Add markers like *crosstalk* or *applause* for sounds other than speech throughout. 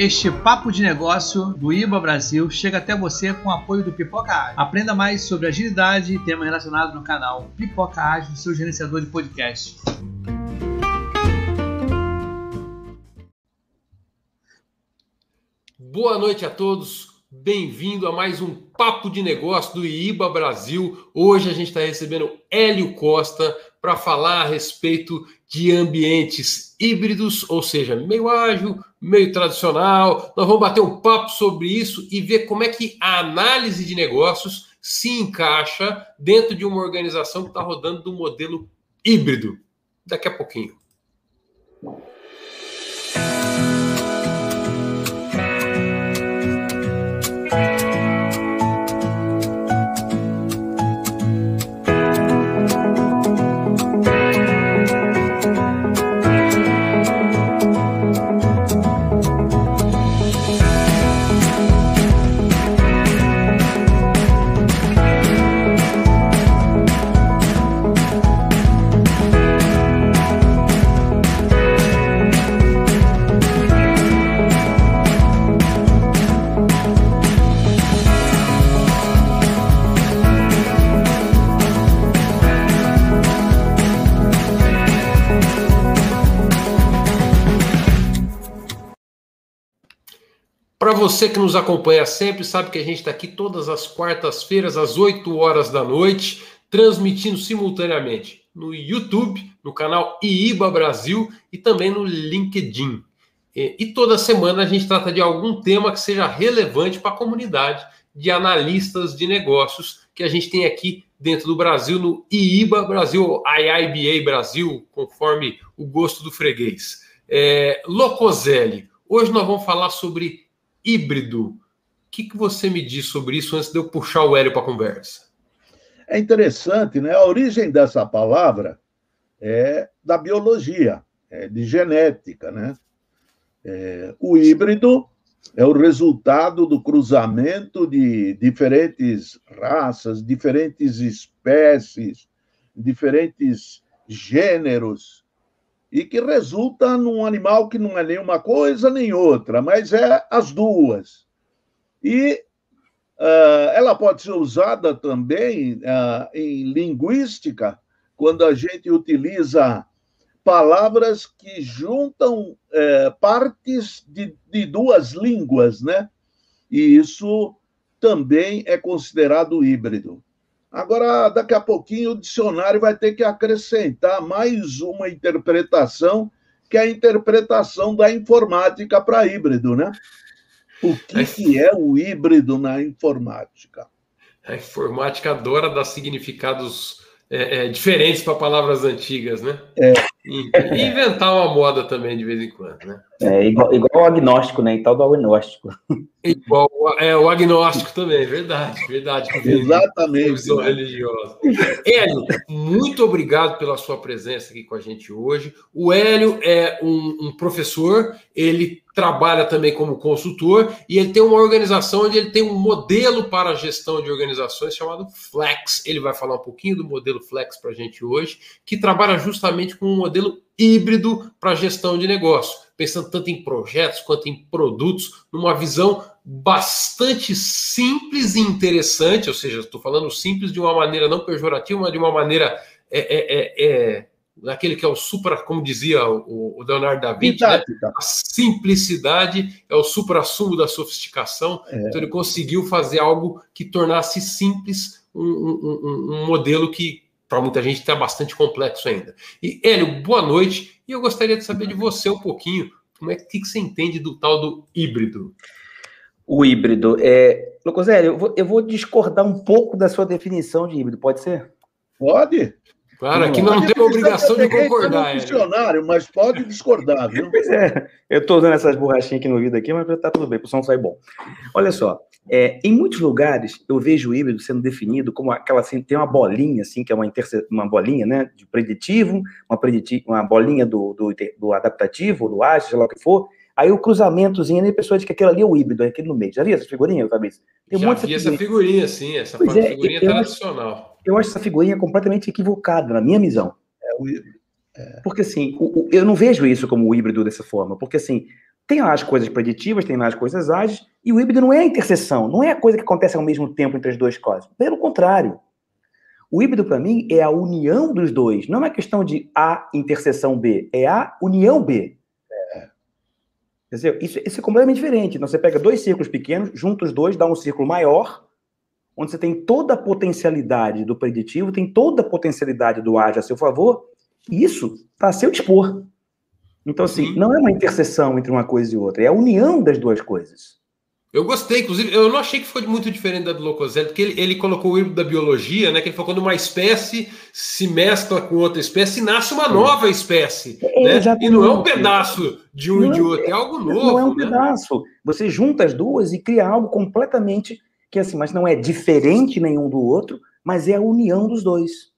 Este papo de negócio do IBA Brasil chega até você com o apoio do Pipoca Ágil. Aprenda mais sobre agilidade e temas relacionados no canal Pipoca Ágil, seu gerenciador de podcast. Boa noite a todos. Bem-vindo a mais um Papo de Negócio do IBA Brasil. Hoje a gente está recebendo Hélio Costa para falar a respeito de ambientes híbridos, ou seja, meio ágil, meio tradicional. Nós vamos bater um papo sobre isso e ver como é que a análise de negócios se encaixa dentro de uma organização que está rodando do modelo híbrido. Daqui a pouquinho. Você que nos acompanha sempre, sabe que a gente está aqui todas as quartas-feiras, às 8 horas da noite, transmitindo simultaneamente no YouTube, no canal IIBA Brasil e também no LinkedIn. E, toda semana a gente trata de algum tema que seja relevante para a comunidade de analistas de negócios que a gente tem aqui dentro do Brasil, no IIBA Brasil, IIBA Brasil, conforme o gosto do freguês. É, Locoselli, hoje nós vamos falar sobre híbrido. O que, que você me diz sobre isso antes de eu puxar o Hélio para a conversa? É interessante, né? A origem dessa palavra é da biologia, é de genética, né? É, o híbrido é o resultado do cruzamento de diferentes raças, diferentes espécies, diferentes gêneros e que resulta num animal que não é nem uma coisa nem outra, mas é as duas. E uh, ela pode ser usada também uh, em linguística, quando a gente utiliza palavras que juntam uh, partes de, de duas línguas, né? E isso também é considerado híbrido. Agora, daqui a pouquinho, o dicionário vai ter que acrescentar mais uma interpretação, que é a interpretação da informática para híbrido, né? O que, que é o híbrido na informática? A informática adora dar significados é, é, diferentes para palavras antigas, né? É. E, e, inventar uma moda também de vez em quando, né? É igual, igual o agnóstico, né? E tal do agnóstico. Igual é, o agnóstico também, verdade, verdade. *laughs* Exatamente. Né? religiosa. Hélio, muito obrigado pela sua presença aqui com a gente hoje. O Hélio é um, um professor, ele trabalha também como consultor e ele tem uma organização onde ele tem um modelo para a gestão de organizações chamado Flex. Ele vai falar um pouquinho do modelo Flex para a gente hoje, que trabalha justamente com um modelo híbrido para gestão de negócio, pensando tanto em projetos quanto em produtos, numa visão bastante simples e interessante, ou seja, estou falando simples de uma maneira não pejorativa, mas de uma maneira é, é, é, é naquele que é o supra, como dizia o, o Leonardo da Vinci, né? a simplicidade é o supra-sumo da sofisticação. É. Então ele conseguiu fazer algo que tornasse simples um, um, um modelo que para muita gente está bastante complexo ainda. E Hélio, boa noite. E eu gostaria de saber de você um pouquinho como é que, que você entende do tal do híbrido. O híbrido é, Lucozélio, eu vou, eu vou discordar um pouco da sua definição de híbrido. Pode ser? Pode. Claro, aqui não, não tem obrigação de concordar. É funcionário, mas pode discordar, viu? Pois é, eu estou usando essas borrachinhas aqui no vídeo aqui, mas está tudo bem, o som sai bom. Olha só, é, em muitos lugares eu vejo o híbrido sendo definido como aquela assim, tem uma bolinha assim, que é uma, uma bolinha, né, de preditivo, uma, preditivo, uma bolinha do, do, do adaptativo, do ágil, sei lá o que for, Aí o cruzamentozinho, a pessoa diz que aquele ali é o híbrido, é aquele no meio. Já viu essa figurinha, Fabrício? Tem um Já monte vi essa figurinha, sim, essa pois é, figurinha tradicional eu acho essa figurinha completamente equivocada, na minha visão. É o. É. Porque assim, o, o, eu não vejo isso como o híbrido dessa forma, porque assim, tem lá as coisas preditivas, tem lá as coisas ágeis, e o híbrido não é a interseção, não é a coisa que acontece ao mesmo tempo entre as duas coisas. Pelo contrário. O híbrido, para mim, é a união dos dois. Não é uma questão de A interseção B, é a união B. É. Isso, isso é completamente diferente. Então, você pega dois círculos pequenos, junta os dois, dá um círculo maior, onde você tem toda a potencialidade do preditivo, tem toda a potencialidade do ágil a seu favor, isso está a seu dispor. Então, assim, não é uma interseção entre uma coisa e outra, é a união das duas coisas. Eu gostei, inclusive, eu não achei que ficou muito diferente da do Locoselli, porque ele, ele colocou o híbrido da biologia, né? Que ele falou quando uma espécie se mescla com outra espécie, nasce uma nova espécie. É, né? E não é um pedaço de um não, e de outro, é algo novo. Não é um né? pedaço. Você junta as duas e cria algo completamente que assim, mas não é diferente nenhum do outro, mas é a união dos dois.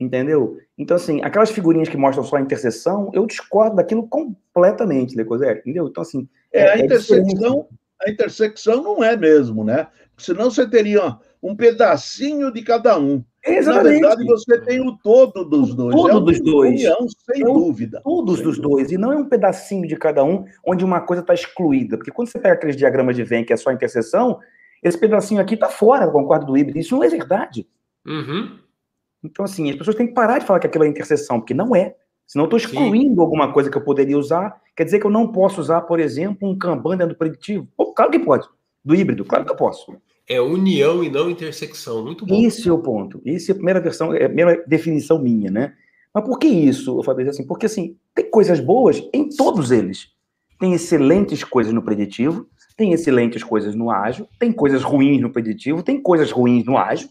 Entendeu? Então, assim, aquelas figurinhas que mostram só a interseção, eu discordo daquilo completamente, Lecoser, entendeu? Então, assim. É, a, é intersecção, a intersecção não é mesmo, né? Senão você teria um pedacinho de cada um. Exatamente. Na verdade, você tem o todo dos dois. Todo é dos dois. União, sem é dúvida. Todos sem dos dúvida. dois. E não é um pedacinho de cada um, onde uma coisa está excluída. Porque quando você pega aqueles diagramas de Venn, que é só interseção, esse pedacinho aqui está fora, concordo, do híbrido. Isso não é verdade. Uhum. Então, assim, as pessoas têm que parar de falar que aquilo é interseção, porque não é. Senão eu estou excluindo Sim. alguma coisa que eu poderia usar. Quer dizer que eu não posso usar, por exemplo, um Kanban dentro do preditivo? Pô, claro que pode. Do híbrido, claro que eu posso. É união e não intersecção. Muito bom. Esse é o ponto. Essa é a primeira versão, é a primeira definição minha, né? Mas por que isso, eu falei assim? Porque assim, tem coisas boas em todos eles. Tem excelentes coisas no preditivo, tem excelentes coisas no ágil, tem coisas ruins no preditivo, tem coisas ruins no ágil,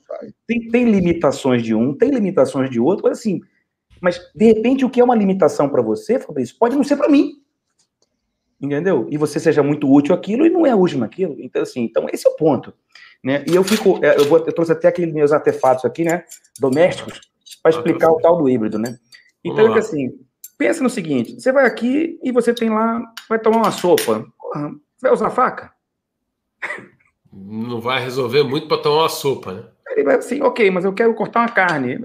tem, tem limitações de um, tem limitações de outro, mas assim, mas de repente o que é uma limitação para você, Fabrício, pode não ser para mim. Entendeu? E você seja muito útil aquilo e não é útil naquilo. Então, assim, então esse é o ponto. Né? E eu fico, é, eu, vou, eu trouxe até aqueles meus artefatos aqui, né? Domésticos, para explicar o tal do híbrido, né? Então, é que assim, pensa no seguinte: você vai aqui e você tem lá, vai tomar uma sopa. Porra, vai usar faca? Não vai resolver muito para tomar uma sopa, né? Ele vai assim, ok, mas eu quero cortar uma carne.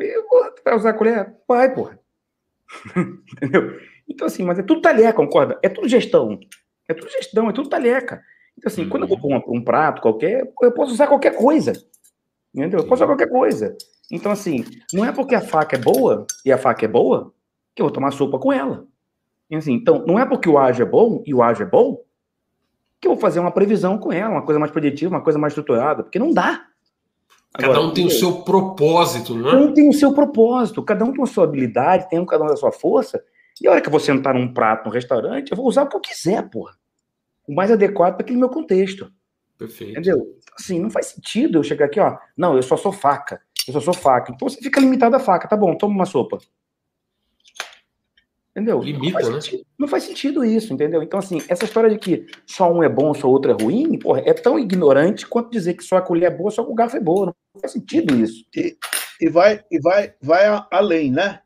Vai usar a colher? Vai, porra. *laughs* Entendeu? Então, assim, mas é tudo talher, concorda? É tudo gestão. É tudo gestão, é tudo talheca. Então, assim, quando eu vou um, um prato qualquer, eu posso usar qualquer coisa. Entendeu? Eu posso usar qualquer coisa. Então, assim, não é porque a faca é boa e a faca é boa que eu vou tomar sopa com ela. E, assim, então, não é porque o ágio é bom e o ágio é bom que eu vou fazer uma previsão com ela, uma coisa mais preditiva, uma coisa mais estruturada, porque não dá. Agora, cada um tem o seu propósito, não é? Cada um tem o seu propósito, cada um tem a sua habilidade, tem um cada um da sua força. E a hora que eu vou sentar num prato, num restaurante, eu vou usar o que eu quiser, porra. O mais adequado para aquele meu contexto. Perfeito. Entendeu? Assim, não faz sentido eu chegar aqui, ó. Não, eu só sou faca. Eu só sou faca. Então você fica limitado à faca. Tá bom, toma uma sopa. Entendeu? Limita, não né? Sentido, não faz sentido isso, entendeu? Então, assim, essa história de que só um é bom, só outro é ruim, porra, é tão ignorante quanto dizer que só a colher é boa, só o garfo é boa. Não faz sentido isso. E, e vai, e vai, vai além, né?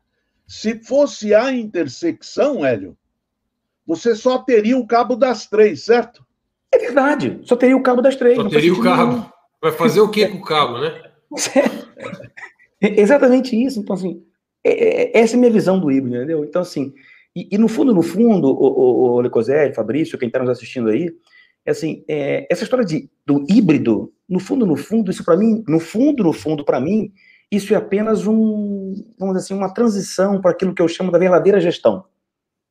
Se fosse a intersecção, Hélio, você só teria o cabo das três, certo? É verdade, só teria o cabo das três. Só teria o cabo. Nenhum. Vai fazer o que com o cabo, né? É, *laughs* exatamente isso. Então, assim, é, é, essa é a minha visão do híbrido, entendeu? Então, assim, e, e no fundo, no fundo, o, o, o Fabrício, quem está nos assistindo aí, é assim, é, essa história de, do híbrido, no fundo, no fundo, isso para mim, no fundo, no fundo, para mim, isso é apenas um, vamos dizer assim, uma transição para aquilo que eu chamo da verdadeira gestão,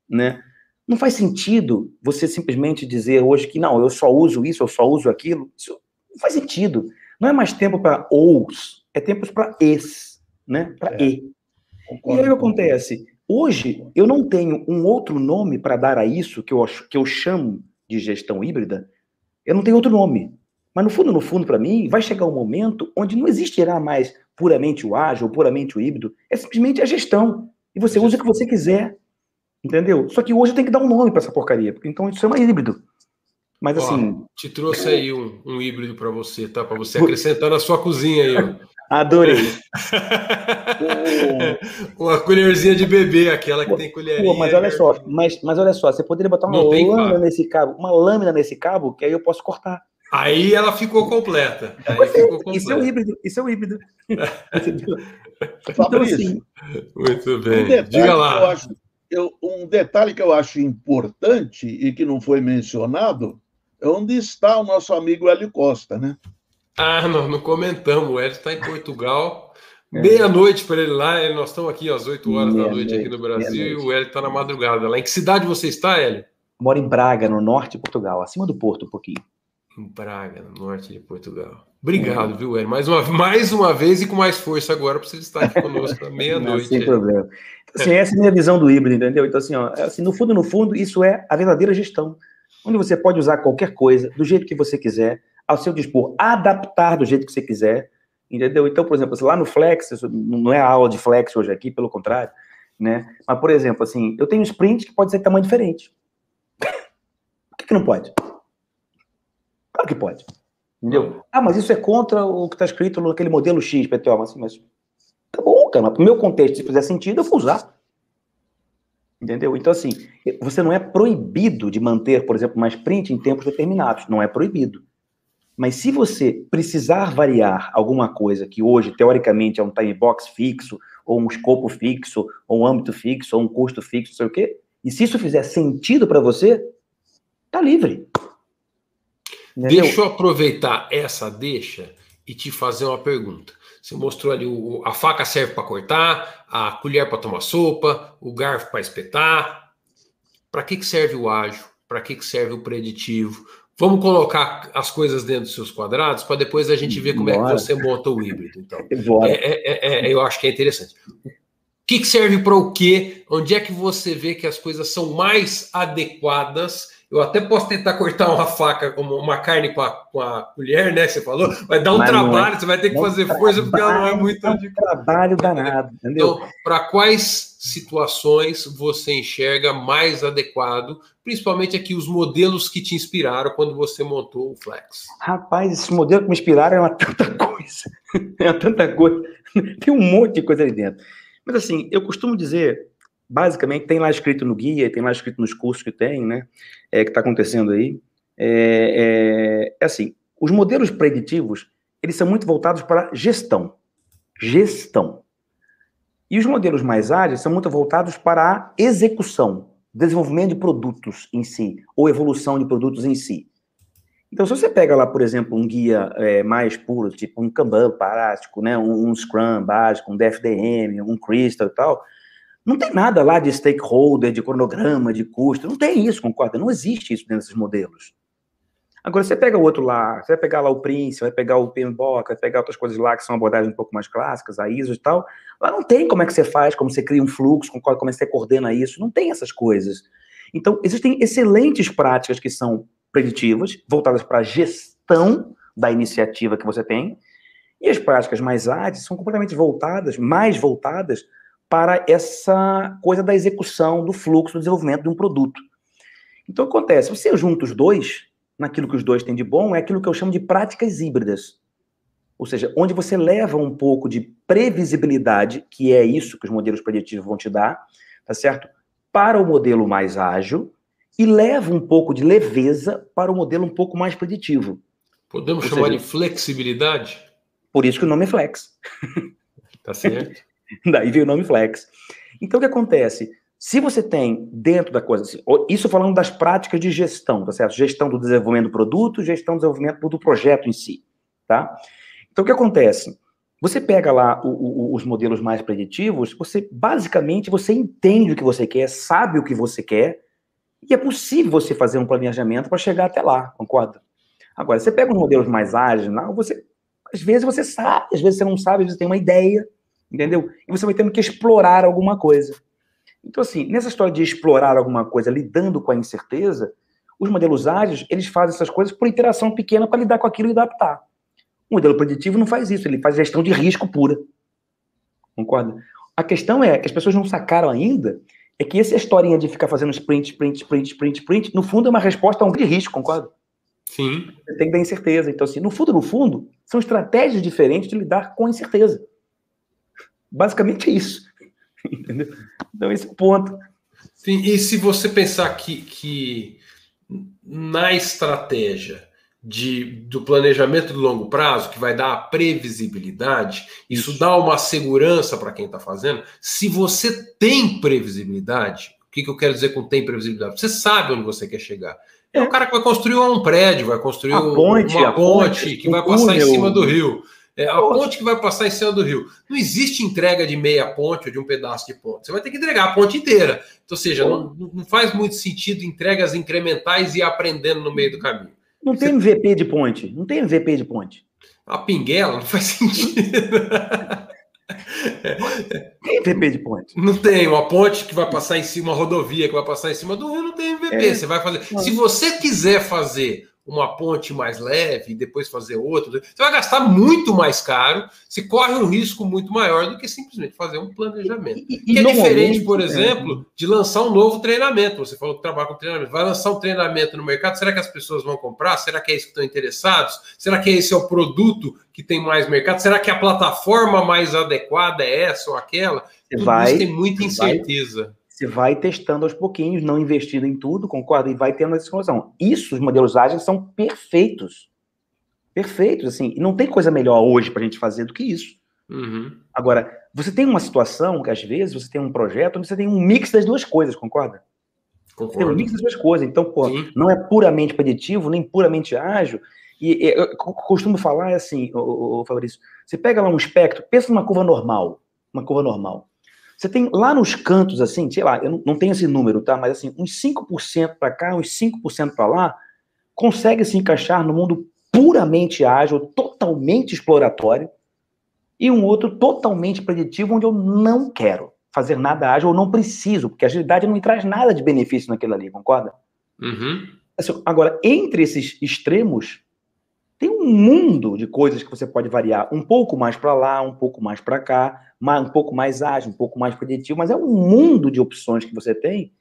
né? Não faz sentido você simplesmente dizer hoje que não, eu só uso isso, eu só uso aquilo. Isso não faz sentido. Não é mais tempo para ous, é tempo para es, né? Para é. e. Concordo. E aí o que acontece? Hoje, eu não tenho um outro nome para dar a isso, que eu, que eu chamo de gestão híbrida, eu não tenho outro nome. Mas no fundo, no fundo, para mim, vai chegar um momento onde não existirá mais puramente o ágil ou puramente o híbrido, é simplesmente a gestão. E você usa o que você quiser. Entendeu? Só que hoje tem que dar um nome para essa porcaria, porque então isso é uma híbrido. Mas ó, assim. Te trouxe aí um, um híbrido para você, tá? Para você acrescentar na sua cozinha aí. *laughs* Adorei. *laughs* uma colherzinha de bebê, aquela que tem colherinha. Pô, mas olha só, mas, mas olha só, você poderia botar uma lâmina nesse cabo, uma lâmina nesse cabo, que aí eu posso cortar. Aí ela ficou completa. Aí ficou completa. Isso é o híbrido, isso é o híbrido. *laughs* então, assim, Muito bem. Diga lá. Eu acho, eu, um detalhe que eu acho importante e que não foi mencionado onde está o nosso amigo Hélio Costa, né? Ah, nós não comentamos. O Hélio está em Portugal. É. Meia-noite para ele lá. Nós estamos aqui às 8 horas da noite aqui no Brasil e o Hélio está na madrugada lá. Em que cidade você está, Hélio? Moro em Braga, no norte de Portugal, acima do Porto um pouquinho. Em Braga, no norte de Portugal. Obrigado, é. viu, Hélio? Mais uma, mais uma vez e com mais força agora para você estar aqui conosco à *laughs* meia-noite. Sem problema. Então, assim, *laughs* essa é a minha visão do híbrido, entendeu? Então, assim, ó, assim, no fundo, no fundo, isso é a verdadeira gestão. Onde você pode usar qualquer coisa, do jeito que você quiser, ao seu dispor, adaptar do jeito que você quiser, entendeu? Então, por exemplo, lá no Flex, não é a aula de Flex hoje aqui, pelo contrário, né? Mas, por exemplo, assim, eu tenho sprint que pode ser de tamanho diferente. Por que, que não pode? Claro que pode. Entendeu? Ah, mas isso é contra o que está escrito naquele modelo X, PTO. Mas, mas tá bom, cara. Mas pro meu contexto, se fizer sentido, eu vou usar. Entendeu? Então, assim, você não é proibido de manter, por exemplo, mais print em tempos determinados. Não é proibido. Mas se você precisar variar alguma coisa que hoje, teoricamente, é um time box fixo, ou um escopo fixo, ou um âmbito fixo, ou um custo fixo, sei o quê, e se isso fizer sentido para você, tá livre. Entendeu? Deixa eu aproveitar essa deixa e te fazer uma pergunta. Você mostrou ali o, a faca serve para cortar, a colher para tomar sopa, o garfo para espetar. Para que, que serve o ágil? Para que, que serve o preditivo? Vamos colocar as coisas dentro dos seus quadrados para depois a gente ver como Bora. é que você monta o híbrido. Então, *laughs* é, é, é, eu acho que é interessante. O que, que serve para o quê? Onde é que você vê que as coisas são mais adequadas eu até posso tentar cortar uma faca, uma carne com a, com a colher, né? Você falou, vai dar um Mas é. trabalho, é, você vai ter que fazer força porque ela não é muito. É um trabalho danado, entendeu? Então, para quais situações você enxerga mais adequado, principalmente aqui os modelos que te inspiraram quando você montou o Flex? Rapaz, esses modelos que me inspiraram é uma tanta coisa, *laughs* é uma tanta coisa, *laughs* tem um monte de coisa ali dentro. Mas assim, eu costumo dizer basicamente tem lá escrito no guia, tem lá escrito nos cursos que tem, né? É, que está acontecendo aí. É, é, é, assim, os modelos preditivos, eles são muito voltados para gestão. Gestão. E os modelos mais ágeis são muito voltados para a execução, desenvolvimento de produtos em si, ou evolução de produtos em si. Então, se você pega lá, por exemplo, um guia é, mais puro, tipo um Kanban prático, né, um, um Scrum básico, um DFDM, um Crystal e tal, não tem nada lá de stakeholder, de cronograma, de custo. Não tem isso, concorda? Não existe isso dentro desses modelos. Agora, você pega o outro lá, você vai pegar lá o Prince, vai pegar o PMBOK, vai pegar outras coisas lá que são abordagens um pouco mais clássicas, a ISO e tal. Lá não tem como é que você faz, como você cria um fluxo, como é que você coordena isso. Não tem essas coisas. Então, existem excelentes práticas que são preditivas, voltadas para a gestão da iniciativa que você tem, e as práticas mais ágeis são completamente voltadas, mais voltadas para essa coisa da execução, do fluxo, do desenvolvimento de um produto. Então, acontece, você junta os dois, naquilo que os dois têm de bom, é aquilo que eu chamo de práticas híbridas. Ou seja, onde você leva um pouco de previsibilidade, que é isso que os modelos preditivos vão te dar, tá certo? Para o modelo mais ágil, e leva um pouco de leveza para o modelo um pouco mais preditivo. Podemos Ou chamar seja, de flexibilidade? Por isso que o nome é flex. Tá certo. *laughs* Daí veio o nome Flex. Então, o que acontece? Se você tem dentro da coisa, isso falando das práticas de gestão, tá certo? Gestão do desenvolvimento do produto, gestão do desenvolvimento do projeto em si, tá? Então, o que acontece? Você pega lá o, o, os modelos mais preditivos, você basicamente você entende o que você quer, sabe o que você quer, e é possível você fazer um planejamento para chegar até lá, concorda? Agora, você pega os modelos mais ágeis, não, você às vezes você sabe, às vezes você não sabe, às vezes você tem uma ideia, entendeu? E você vai tendo que explorar alguma coisa. Então, assim, nessa história de explorar alguma coisa, lidando com a incerteza, os modelos ágeis, eles fazem essas coisas por interação pequena para lidar com aquilo e adaptar. O modelo preditivo não faz isso, ele faz gestão de risco pura. Concorda? A questão é que as pessoas não sacaram ainda é que essa historinha de ficar fazendo sprint, sprint, sprint, sprint, sprint, no fundo é uma resposta a um de risco, concorda? Sim. Você tem que dar incerteza. Então, assim, no fundo, no fundo, são estratégias diferentes de lidar com a incerteza. Basicamente é isso. *laughs* Entendeu? Então, esse é o ponto. Sim, e se você pensar que, que na estratégia de, do planejamento de longo prazo, que vai dar a previsibilidade, isso dá uma segurança para quem está fazendo. Se você tem previsibilidade, O que, que eu quero dizer com tem previsibilidade? Você sabe onde você quer chegar. É, é o cara que vai construir um prédio, vai construir a ponte, uma ponte, ponte que vai passar em cima do rio. É a ponte que vai passar em cima do rio. Não existe entrega de meia ponte ou de um pedaço de ponte. Você vai ter que entregar a ponte inteira. Então, ou seja, não, não faz muito sentido entregas incrementais e aprendendo no meio do caminho. Não tem. MVP de ponte. Não tem MVP de ponte. A pinguela não faz sentido. Tem MVP de ponte? Não tem. Uma ponte que vai passar em cima, uma rodovia que vai passar em cima do rio, não tem MVP. É. Você vai fazer. Se você quiser fazer uma ponte mais leve e depois fazer outra, você vai gastar muito mais caro, se corre um risco muito maior do que simplesmente fazer um planejamento. E, e, que é diferente, por é. exemplo, de lançar um novo treinamento. Você falou que trabalha com treinamento. Vai lançar um treinamento no mercado, será que as pessoas vão comprar? Será que é isso que estão interessados? Será que esse é o produto que tem mais mercado? Será que a plataforma mais adequada é essa ou aquela? Tudo vai, tem muita incerteza. Vai você vai testando aos pouquinhos, não investindo em tudo, concorda? E vai tendo essa expansão. Isso, os modelos ágeis são perfeitos. Perfeitos, assim. E não tem coisa melhor hoje para a gente fazer do que isso. Uhum. Agora, você tem uma situação que, às vezes, você tem um projeto onde você tem um mix das duas coisas, concorda? Concordo. Você tem um mix das duas coisas. Então, pô, Sim. não é puramente preditivo, nem puramente ágil. E, e eu costumo falar assim, o, o Fabrício, você pega lá um espectro, pensa numa curva normal, uma curva normal. Você tem lá nos cantos, assim, sei lá, eu não, não tenho esse número, tá? Mas assim, uns 5% para cá, uns 5% para lá, consegue se encaixar no mundo puramente ágil, totalmente exploratório, e um outro totalmente preditivo, onde eu não quero fazer nada ágil, ou não preciso, porque a agilidade não me traz nada de benefício naquilo ali, concorda? Uhum. Assim, agora, entre esses extremos, tem um mundo de coisas que você pode variar um pouco mais para lá, um pouco mais para cá, um pouco mais ágil, um pouco mais preditivo, mas é um mundo de opções que você tem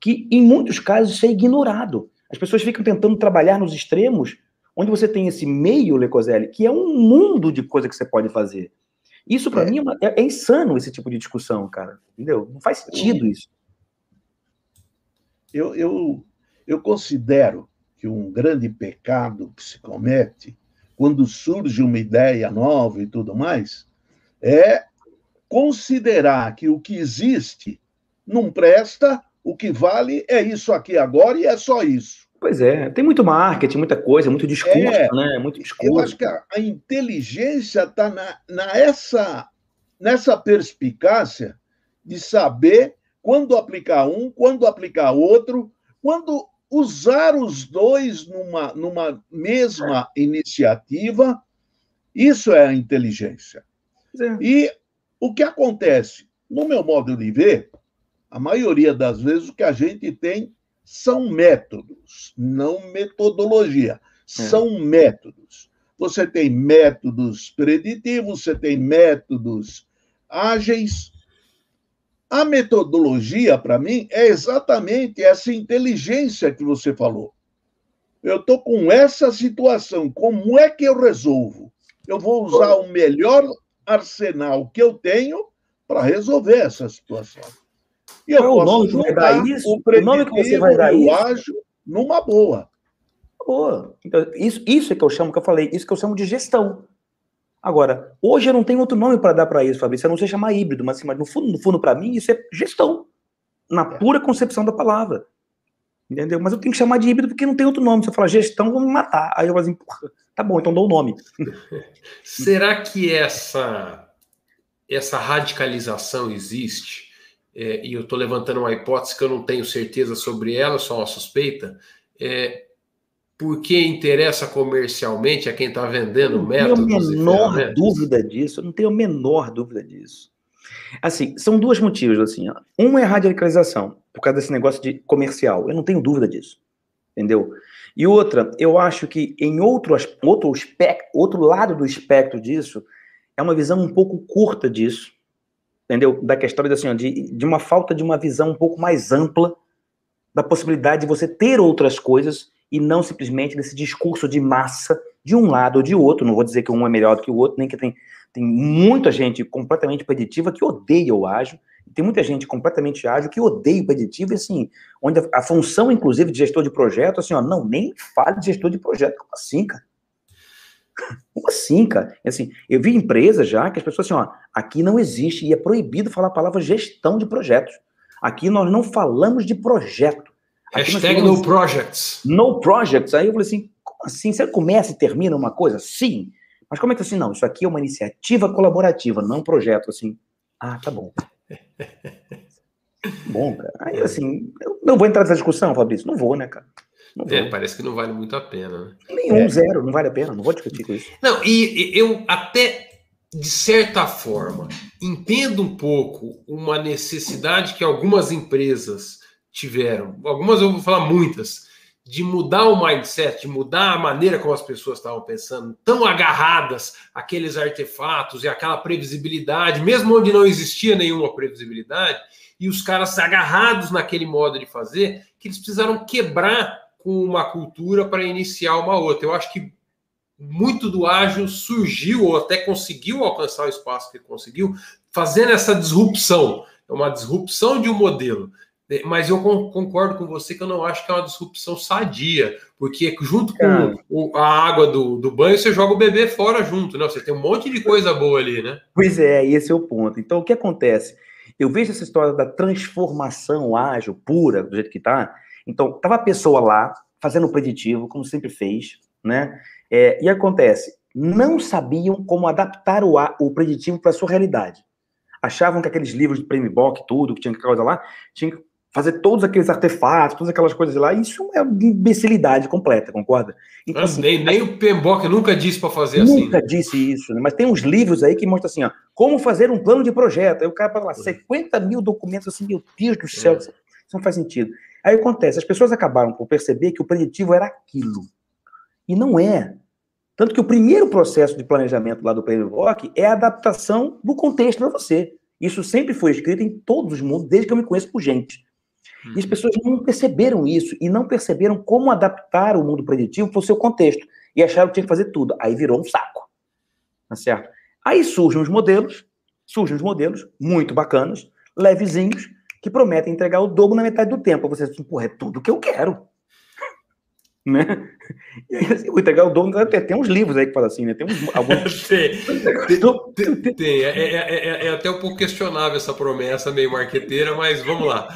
que, em muitos casos, é ignorado. As pessoas ficam tentando trabalhar nos extremos, onde você tem esse meio, Lecoselli, que é um mundo de coisa que você pode fazer. Isso, para é. mim, é, é, é, insano esse tipo de discussão, cara. Entendeu? Não faz sentido isso. Eu, eu, eu considero que um grande pecado que se comete quando surge uma ideia nova e tudo mais é considerar que o que existe não presta, o que vale é isso aqui agora e é só isso. Pois é, tem muito marketing, muita coisa, muito discurso, é, né? Muito discurso. Eu acho que a, a inteligência está na, na essa, nessa perspicácia de saber quando aplicar um, quando aplicar outro, quando usar os dois numa, numa mesma iniciativa, isso é a inteligência. É. E o que acontece? No meu modo de ver, a maioria das vezes o que a gente tem são métodos, não metodologia. É. São métodos. Você tem métodos preditivos, você tem métodos ágeis, a metodologia, para mim, é exatamente essa inteligência que você falou. Eu estou com essa situação, como é que eu resolvo? Eu vou usar o melhor arsenal que eu tenho para resolver essa situação. E eu posso o nome que vai dar isso? O, o nome que você vai dar isso? ágil numa boa. Boa. Então, isso, isso é que eu chamo, que eu falei, isso que eu chamo de gestão. Agora, hoje eu não tenho outro nome para dar para isso, Fabrício, eu não sei chamar híbrido, mas, assim, mas no fundo, no fundo para mim, isso é gestão, na é. pura concepção da palavra. Entendeu? Mas eu tenho que chamar de híbrido porque não tem outro nome. Se eu falar gestão, vão me matar. Aí eu vou assim, tá bom, então dou o nome. *laughs* Será que essa, essa radicalização existe? É, e eu estou levantando uma hipótese que eu não tenho certeza sobre ela, só uma suspeita. É, porque interessa comercialmente a quem está vendendo o método. Não tenho a menor dúvida disso, eu não tenho a menor dúvida disso. Assim, são dois motivos, assim. Ó. Um é a radicalização, por causa desse negócio de comercial. Eu não tenho dúvida disso. Entendeu? E outra, eu acho que em outro, outro, espectro, outro lado do espectro disso, é uma visão um pouco curta disso. Entendeu? Da questão assim, de, de uma falta de uma visão um pouco mais ampla da possibilidade de você ter outras coisas e não simplesmente desse discurso de massa de um lado ou de outro. Não vou dizer que um é melhor do que o outro, nem que tem, tem muita gente completamente preditiva que odeia o ágil, tem muita gente completamente ágil que odeia o preditivo, e assim, onde a, a, função, inclusive, de gestor de projeto, assim, ó, não, nem fale de gestor de projeto. Como assim, cara? *laughs* Como assim, cara? Assim, eu vi empresas já que as pessoas assim, ó, aqui não existe e é proibido falar a palavra gestão de projetos. Aqui nós não falamos de projeto. Aqui Hashtag no projects. No projects. Aí eu falei assim, como assim? Você começa e termina uma coisa? Sim. Mas como é que assim? Não, isso aqui é uma iniciativa colaborativa, não um projeto. Assim, ah, tá bom. *laughs* bom, cara. Aí assim, eu não vou entrar nessa discussão, Fabrício. Não vou, né, cara? É, parece que não vale muito a pena, né? Nenhum, é. zero, não vale a pena, não vou discutir com isso. Não, e, e eu até, de certa forma, entendo um pouco uma necessidade que algumas empresas tiveram, algumas eu vou falar muitas, de mudar o mindset, de mudar a maneira como as pessoas estavam pensando, tão agarradas àqueles artefatos e aquela previsibilidade, mesmo onde não existia nenhuma previsibilidade, e os caras agarrados naquele modo de fazer, que eles precisaram quebrar com uma cultura para iniciar uma outra. Eu acho que muito do ágil surgiu ou até conseguiu alcançar o espaço que conseguiu, fazendo essa disrupção. É uma disrupção de um modelo. É, mas eu concordo com você que eu não acho que é uma disrupção sadia, porque junto com o, a água do, do banho, você joga o bebê fora junto, né? Você tem um monte de coisa boa ali, né? Pois é, esse é o ponto. Então, o que acontece? Eu vejo essa história da transformação ágil, pura, do jeito que está, então, estava a pessoa lá, fazendo o preditivo, como sempre fez, né? É, e acontece, não sabiam como adaptar o, o preditivo para a sua realidade. Achavam que aqueles livros de Bock, tudo, que tinha que coisa lá, tinha que fazer todos aqueles artefatos, todas aquelas coisas lá, isso é uma imbecilidade completa, concorda? Então, assim, nem, nem o Pembock nunca disse para fazer nunca assim. Nunca disse isso, né? mas tem uns livros aí que mostram assim, ó, como fazer um plano de projeto. Aí o cara fala lá, 50 mil documentos, assim, meu Deus do céu, é. isso não faz sentido. Aí acontece, as pessoas acabaram por perceber que o preditivo era aquilo. E não é. Tanto que o primeiro processo de planejamento lá do PMBOK é a adaptação do contexto para você. Isso sempre foi escrito em todos os mundos, desde que eu me conheço por gente. E as uhum. pessoas não perceberam isso e não perceberam como adaptar o mundo preditivo para o seu contexto. E acharam que tinha que fazer tudo. Aí virou um saco. Tá certo? Aí surgem os modelos, surgem os modelos muito bacanas, levezinhos, que prometem entregar o dobro na metade do tempo. Você assim, porra, é tudo que eu quero. Né? E aí, assim, o dobro, até tem uns livros aí que falam assim, né? Tem uns, alguns... *laughs* tem, tem, tem. É, é, é, é, até um pouco questionável essa promessa meio marqueteira, mas vamos lá.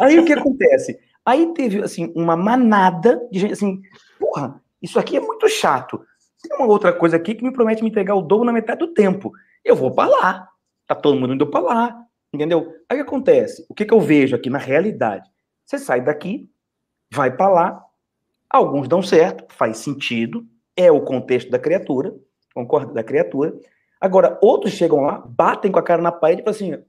Aí o que acontece? Aí teve, assim, uma manada de gente, assim, porra, isso aqui é muito chato. Tem uma outra coisa aqui que me promete me entregar o dobro na metade do tempo. Eu vou para lá. Tá todo mundo indo para lá. Entendeu? Aí o que acontece? O que, que eu vejo aqui na realidade? Você sai daqui, vai para lá, alguns dão certo, faz sentido, é o contexto da criatura, concorda? Da criatura. Agora, outros chegam lá, batem com a cara na parede e falam assim: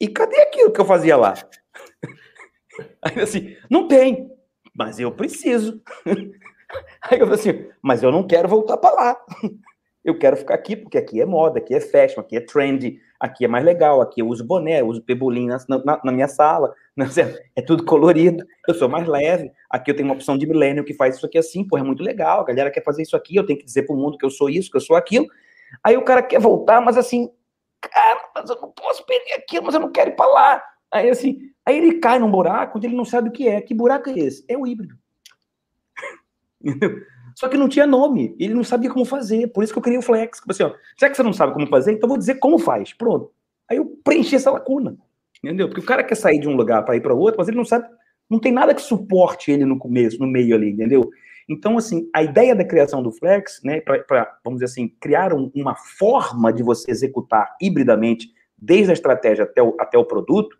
e cadê aquilo que eu fazia lá? *laughs* Aí assim, não tem, mas eu preciso. *laughs* Aí eu falo assim, mas eu não quero voltar para lá. *laughs* Eu quero ficar aqui, porque aqui é moda, aqui é fashion, aqui é trendy, aqui é mais legal, aqui eu uso boné, eu uso pebolim na, na, na, minha sala, *laughs* né? é tudo colorido, eu sou mais leve, aqui eu tenho uma opção de milênio que faz isso aqui assim, pô, é muito legal, a galera quer fazer isso aqui, eu tenho que dizer pro mundo que eu sou isso, que eu sou aquilo, aí o cara quer voltar, mas assim, cara, mas eu não posso perder aquilo, mas eu não quero ir para lá, aí assim, aí ele cai num buraco onde ele não sabe o que é, que buraco é esse? É o híbrido. *laughs* Entendeu? Só que não tinha nome, ele não sabia como fazer, por isso que eu criei o Flex. Tipo assim, ó, já que você não sabe como fazer, então eu vou dizer como faz. Pronto. Aí eu preenchi essa lacuna. Entendeu? Porque o cara quer sair de um lugar para ir para outro, mas ele não sabe, não tem nada que suporte ele no começo, no meio ali, entendeu? Então, assim, a ideia da criação do Flex, né, para, vamos dizer assim, criar um, uma forma de você executar hibridamente, desde a estratégia até o, até o produto,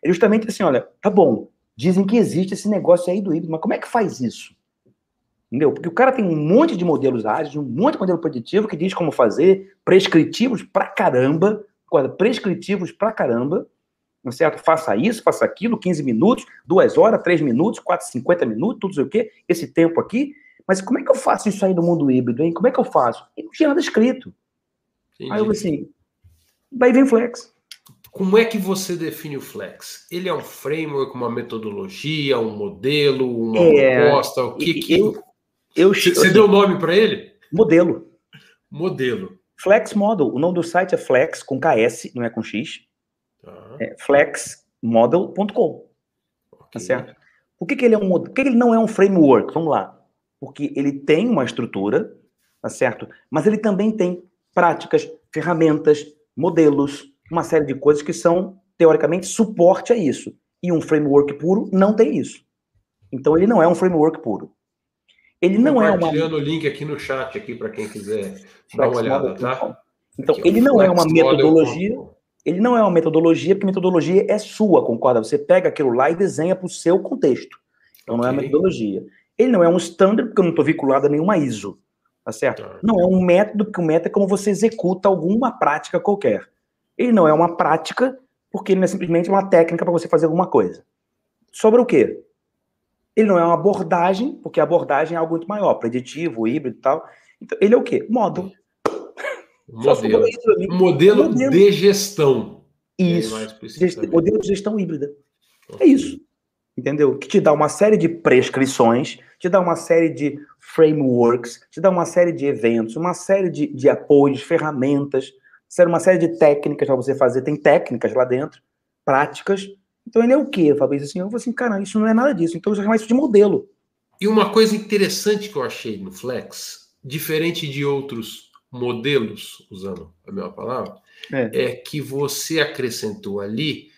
é justamente assim: olha, tá bom, dizem que existe esse negócio aí do híbrido, mas como é que faz isso? Entendeu? Porque o cara tem um monte de modelos ágeis, um monte de modelo preditivo que diz como fazer, prescritivos pra caramba, prescritivos pra caramba, não é certo? Faça isso, faça aquilo, 15 minutos, 2 horas, 3 minutos, 4, 50 minutos, tudo sei o quê, esse tempo aqui. Mas como é que eu faço isso aí do mundo híbrido, hein? Como é que eu faço? E não tinha nada escrito. Entendi. Aí eu assim, daí vem Flex. Como é que você define o Flex? Ele é um framework, uma metodologia, um modelo, uma é, proposta? O que, que... Eu, eu, Você deu nome para ele? Modelo. Modelo. Flex Model. O nome do site é Flex, com KS, não é com X. Tá. É flexmodel.com. Okay. Tá certo? Por que, que ele é um Por que, que ele não é um framework? Vamos lá. Porque ele tem uma estrutura, tá certo? Mas ele também tem práticas, ferramentas, modelos, uma série de coisas que são teoricamente, suporte a isso. E um framework puro não tem isso. Então, ele não é um framework puro. Ele não é uma. O link aqui no chat aqui para quem quiser dar uma olhada, tá? Então, aqui, ele não é uma metodologia. Ele não é uma metodologia, porque metodologia é sua, concorda? Você pega aquilo lá e desenha para o seu contexto. Então, okay. não é uma metodologia. Ele não é um standard, porque eu não estou vinculado a nenhuma ISO. Tá certo? Tá. Não é um método, porque o método é como você executa alguma prática qualquer. Ele não é uma prática, porque ele não é simplesmente uma técnica para você fazer alguma coisa. Sobre o quê? Ele não é uma abordagem, porque a abordagem é algo muito maior, preditivo, híbrido e tal. Então, ele é o quê? Modo. Modelo. modelo, modelo de gestão. Isso. modelo de gestão híbrida. É isso. Entendeu? Que te dá uma série de prescrições, te dá uma série de frameworks, te dá uma série de eventos, uma série de, de apoios, ferramentas, uma série de técnicas para você fazer. Tem técnicas lá dentro, práticas, então ele é o quê, Fabrício? Assim, eu vou assim, cara, isso não é nada disso. Então eu chamo isso de modelo. E uma coisa interessante que eu achei no Flex, diferente de outros modelos, usando a mesma palavra, é, é que você acrescentou ali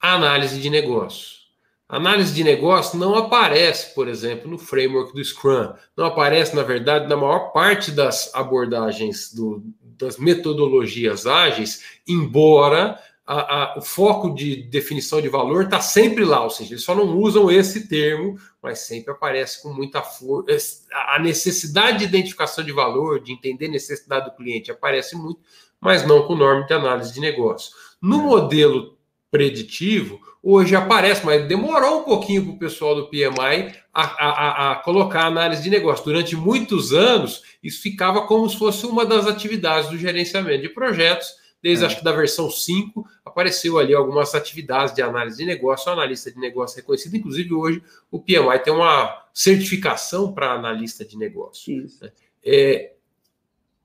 análise de negócio. Análise de negócio não aparece, por exemplo, no framework do Scrum. Não aparece, na verdade, na maior parte das abordagens do, das metodologias ágeis, embora a, a, o foco de definição de valor está sempre lá, ou seja, eles só não usam esse termo, mas sempre aparece com muita força. A necessidade de identificação de valor, de entender a necessidade do cliente, aparece muito, mas não com norma de análise de negócio. No é. modelo preditivo, hoje aparece, mas demorou um pouquinho para o pessoal do PMI a, a, a, colocar análise de negócio. Durante muitos anos, isso ficava como se fosse uma das atividades do gerenciamento de projetos Desde é. acho que da versão 5 apareceu ali algumas atividades de análise de negócio, analista de negócio reconhecido. Inclusive, hoje o PMI tem uma certificação para analista de negócio. Isso. Né? É,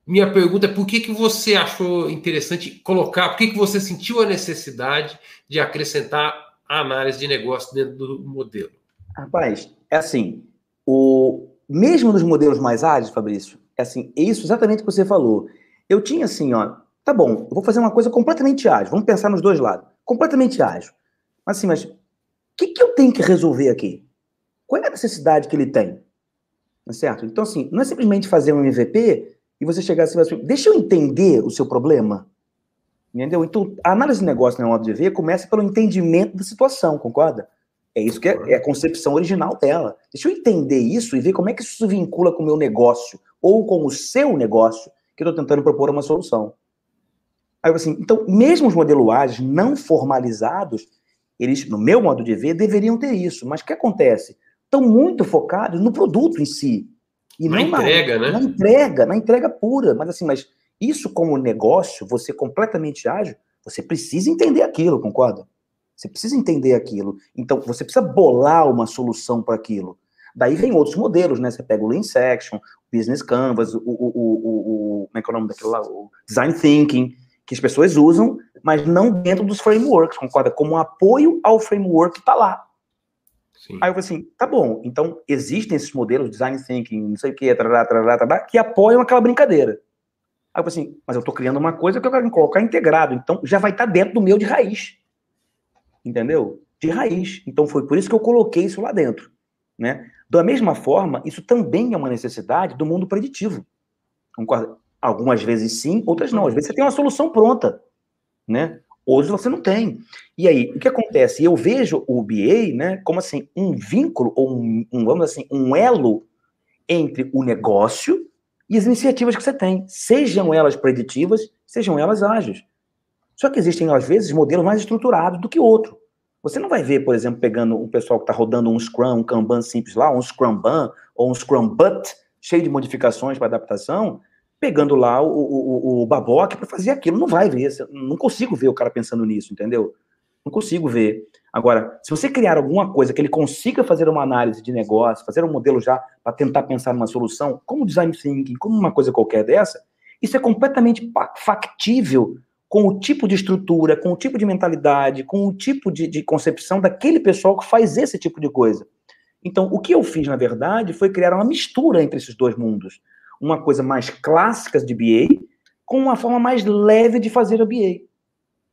minha pergunta é por que, que você achou interessante colocar, por que, que você sentiu a necessidade de acrescentar a análise de negócio dentro do modelo? Rapaz, é assim, o mesmo nos modelos mais ágeis, Fabrício, é assim, é isso exatamente que você falou. Eu tinha assim, ó, Tá bom, eu vou fazer uma coisa completamente ágil. Vamos pensar nos dois lados. Completamente ágil. Mas assim, mas o que, que eu tenho que resolver aqui? Qual é a necessidade que ele tem? Não é certo? Então, assim, não é simplesmente fazer um MVP e você chegar assim, assim deixa eu entender o seu problema. Entendeu? Então, a análise de negócio na modo de ver começa pelo entendimento da situação, concorda? É isso que é, é, a concepção original dela. Deixa eu entender isso e ver como é que isso se vincula com o meu negócio ou com o seu negócio que eu estou tentando propor uma solução. Aí eu assim, então, mesmo os modelos ágeis não formalizados, eles, no meu modo de ver, deveriam ter isso. Mas o que acontece? Estão muito focados no produto em si. E na entrega, na, né? Na entrega, na entrega pura. Mas assim, mas isso como negócio, você completamente ágil, você precisa entender aquilo, concorda? Você precisa entender aquilo. Então, você precisa bolar uma solução para aquilo. Daí vem outros modelos, né? Você pega o Lean Section, o Business Canvas, o, o, o, o, como é que é o nome daquilo lá? O Design Thinking que as pessoas usam, mas não dentro dos frameworks, concorda? Como um apoio ao framework que está lá. Sim. Aí eu falei assim, tá bom, então existem esses modelos, design thinking, não sei o que, tarará, tarará, tarará, que apoiam aquela brincadeira. Aí eu falei assim, mas eu estou criando uma coisa que eu quero colocar integrado, então já vai estar tá dentro do meu de raiz. Entendeu? De raiz. Então foi por isso que eu coloquei isso lá dentro. Né? Da mesma forma, isso também é uma necessidade do mundo preditivo. Concorda? Algumas vezes sim, outras não. Às vezes você tem uma solução pronta, né? Hoje você não tem. E aí, o que acontece? Eu vejo o BA, né, como assim, um vínculo, ou um, um, vamos assim, um elo entre o negócio e as iniciativas que você tem, sejam elas preditivas, sejam elas ágeis. Só que existem, às vezes, modelos mais estruturados do que outro. Você não vai ver, por exemplo, pegando um pessoal que está rodando um Scrum, um Kanban simples lá, um Scrum Ban, ou um Scrum But, cheio de modificações para adaptação, pegando lá o, o, o baboque para fazer aquilo. Não vai ver, não consigo ver o cara pensando nisso, entendeu? Não consigo ver. Agora, se você criar alguma coisa que ele consiga fazer uma análise de negócio, fazer um modelo já para tentar pensar numa solução, como design thinking, como uma coisa qualquer dessa, isso é completamente factível com o tipo de estrutura, com o tipo de mentalidade, com o tipo de, de concepção daquele pessoal que faz esse tipo de coisa. Então, o que eu fiz, na verdade, foi criar uma mistura entre esses dois mundos uma coisa mais clássica de BA com uma forma mais leve de fazer a BA.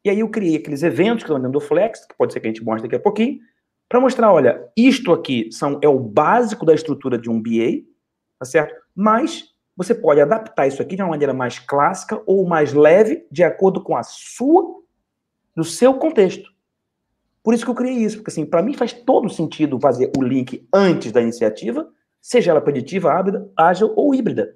E aí eu criei aqueles eventos que estão dentro do Flex, que pode ser que a gente mostre daqui a pouquinho, para mostrar, olha, isto aqui são, é o básico da estrutura de um BA, tá certo? Mas você pode adaptar isso aqui de uma maneira mais clássica ou mais leve, de acordo com a sua, no seu contexto. Por isso que eu criei isso, porque assim, para mim faz todo sentido fazer o link antes da iniciativa, seja ela preditiva, ágil ou híbrida.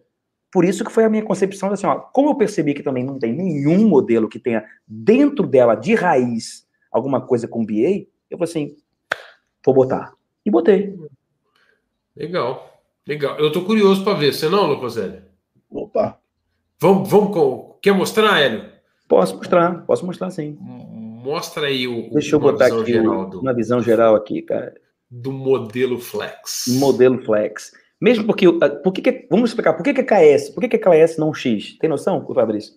Por isso que foi a minha concepção, assim, ó, como eu percebi que também não tem nenhum modelo que tenha dentro dela, de raiz, alguma coisa com BA, eu falei assim, vou botar. E botei. Legal. Legal. Eu tô curioso para ver. Você não, Locoselli? Opa! Vamos, vamos. Quer mostrar, Hélio? Posso mostrar, posso mostrar sim. Mostra aí o. Deixa eu botar aqui do, uma visão geral aqui, cara. Do modelo Flex. Modelo Flex. Mesmo porque. Ah, por que, que vamos explicar. Por que, que é KS? Por que, que é KS não X? Tem noção, Fabrício?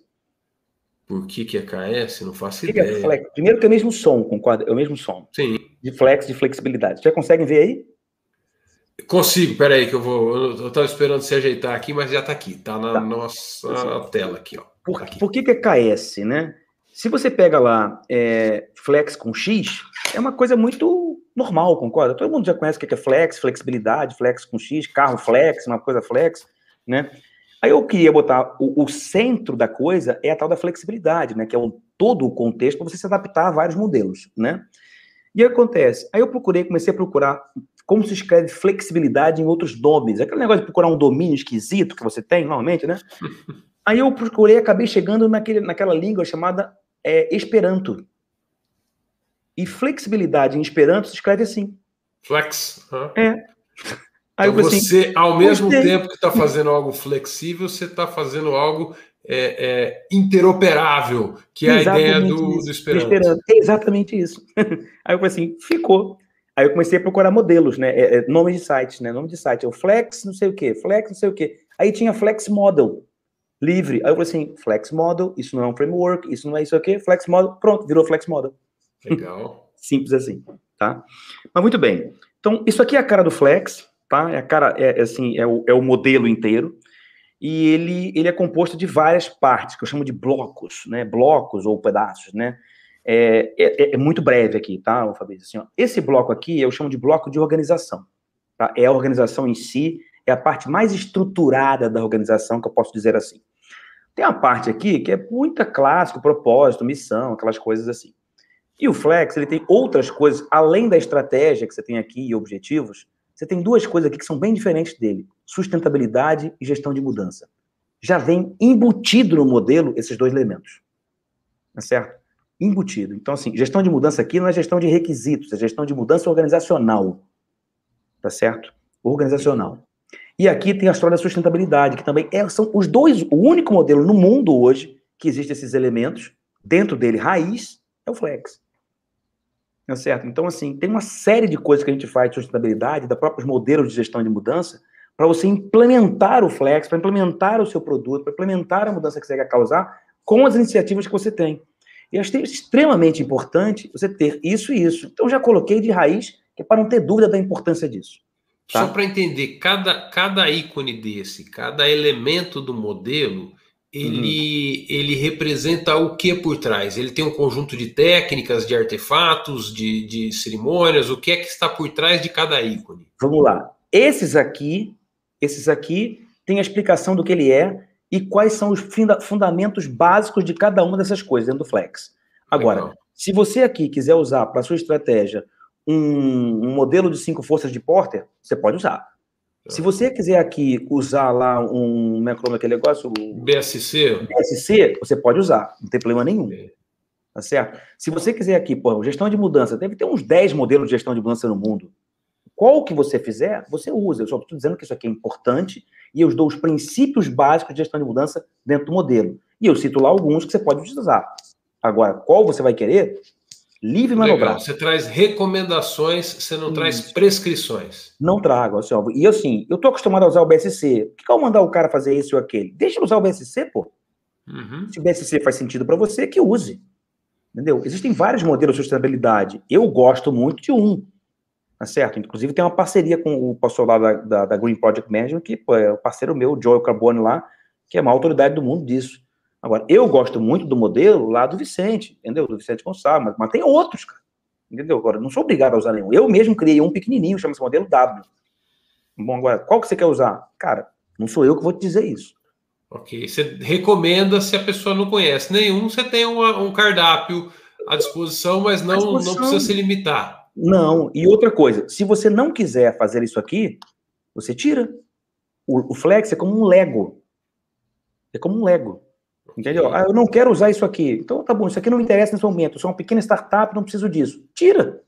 Por que, que é KS? Não faço que ideia. Que é flex? Primeiro que é o mesmo som, concorda? É o mesmo som. Sim. De flex, de flexibilidade. Já conseguem ver aí? Consigo, peraí, que eu vou. Eu estava esperando se ajeitar aqui, mas já está aqui, está na tá. nossa tela aqui, ó. Por, tá aqui. por que, que é KS, né? Se você pega lá é, flex com X, é uma coisa muito normal, concorda? Todo mundo já conhece o que é flex, flexibilidade, flex com X, carro flex, uma coisa flex, né? Aí eu queria botar o, o centro da coisa é a tal da flexibilidade, né? Que é o, todo o contexto para você se adaptar a vários modelos, né? E aí acontece, aí eu procurei, comecei a procurar como se escreve flexibilidade em outros nomes. Aquele negócio de procurar um domínio esquisito que você tem, normalmente, né? *laughs* Aí eu procurei, acabei chegando naquele, naquela língua chamada é, Esperanto. E flexibilidade em Esperanto se escreve assim. Flex. É. Aí então assim, você, ao mesmo tempo que está fazendo algo flexível, você está fazendo algo é, é, interoperável, que é a ideia do, do Esperanto. Esperanto. exatamente isso. *laughs* Aí eu falei assim, ficou. Aí eu comecei a procurar modelos, né? É, é, nome de sites, né? Nome de site. O Flex, não sei o quê, Flex, não sei o quê. Aí tinha Flex Model, livre. Aí eu falei assim, Flex Model, isso não é um framework, isso não é isso aqui, Flex Model, pronto, virou Flex Model. Legal. *laughs* Simples assim, tá? Mas muito bem. Então, isso aqui é a cara do Flex, tá? É a cara, é, é assim, é o, é o modelo inteiro. E ele, ele é composto de várias partes, que eu chamo de blocos, né? Blocos ou pedaços, né? É, é, é, muito breve aqui, tá, Fabrício? Assim, esse bloco aqui eu chamo de bloco de organização. Tá? É a organização em si, é a parte mais estruturada da organização, que eu posso dizer assim. Tem uma parte aqui que é muita clássico, propósito, missão, aquelas coisas assim. E o Flex, ele tem outras coisas, além da estratégia que você tem aqui e objetivos, você tem duas coisas aqui que são bem diferentes dele: sustentabilidade e gestão de mudança. Já vem embutido no modelo esses dois elementos. Tá certo? embutido. Então, assim, gestão de mudança aqui não é gestão de requisitos, é gestão de mudança organizacional. Tá certo? Organizacional. E aqui tem a história da sustentabilidade, que também é, são os dois, o único modelo no mundo hoje que existe esses elementos, dentro dele, raiz, é o Flex. Tá certo? Então, assim, tem uma série de coisas que a gente faz de sustentabilidade, da próprios modelos de gestão de mudança, para você implementar o Flex, para implementar o seu produto, para implementar a mudança que você quer causar com as iniciativas que você tem. E eu achei extremamente importante você ter isso e isso. Então, já coloquei de raiz, que é para não ter dúvida da importância disso. Tá? Só para entender, cada, cada ícone desse, cada elemento do modelo, ele, uhum. ele representa o que por trás? Ele tem um conjunto de técnicas, de artefatos, de, de cerimônias, o que é que está por trás de cada ícone? Vamos lá. Esses aqui, esses aqui têm a explicação do que ele é, e quais são os fundamentos básicos de cada uma dessas coisas dentro do Flex. Agora, Legal. se você aqui quiser usar para sua estratégia um, um, modelo de cinco forças de Porter, você pode usar. Se você quiser aqui usar lá um, como é que é aquele negócio? BSC. BSC, você pode usar, não tem problema nenhum. Tá certo? Se você quiser aqui, pô, gestão de mudança, deve ter uns 10 modelos de gestão de mudança no mundo. Qual que você fizer, você usa. Eu só estou dizendo que isso aqui é importante e eu dou os princípios básicos de gestão de mudança dentro do modelo. E eu cito lá alguns que você pode utilizar. Agora, qual você vai querer? Livre manobrar. Você traz recomendações, você não Isso. traz prescrições. Não trago, assim, ó. E assim, eu estou acostumado a usar o BSC. Por que eu mandar o cara fazer isso ou aquele? Deixa ele usar o BSC, pô. Uhum. Se o BSC faz sentido para você, que use. Entendeu? Existem vários modelos de sustentabilidade. Eu gosto muito de um. Tá certo? Inclusive tem uma parceria com o pastor lá da, da, da Green Project Management, que pô, é o parceiro meu, o Joel Carbone lá, que é uma autoridade do mundo disso. Agora, eu gosto muito do modelo lá do Vicente, entendeu? Do Vicente Gonçalves, mas, mas tem outros, cara. Entendeu? Agora, não sou obrigado a usar nenhum. Eu mesmo criei um pequenininho, chama-se modelo W. Bom, agora, qual que você quer usar? Cara, não sou eu que vou te dizer isso. Ok. Você recomenda se a pessoa não conhece nenhum, você tem uma, um cardápio à disposição, mas não, disposição. não precisa se limitar. Não. E outra coisa, se você não quiser fazer isso aqui, você tira. O, o Flex é como um Lego. É como um Lego. Entendeu? Ah, eu não quero usar isso aqui. Então tá bom, isso aqui não me interessa nesse momento. Eu sou uma pequena startup, não preciso disso. Tira.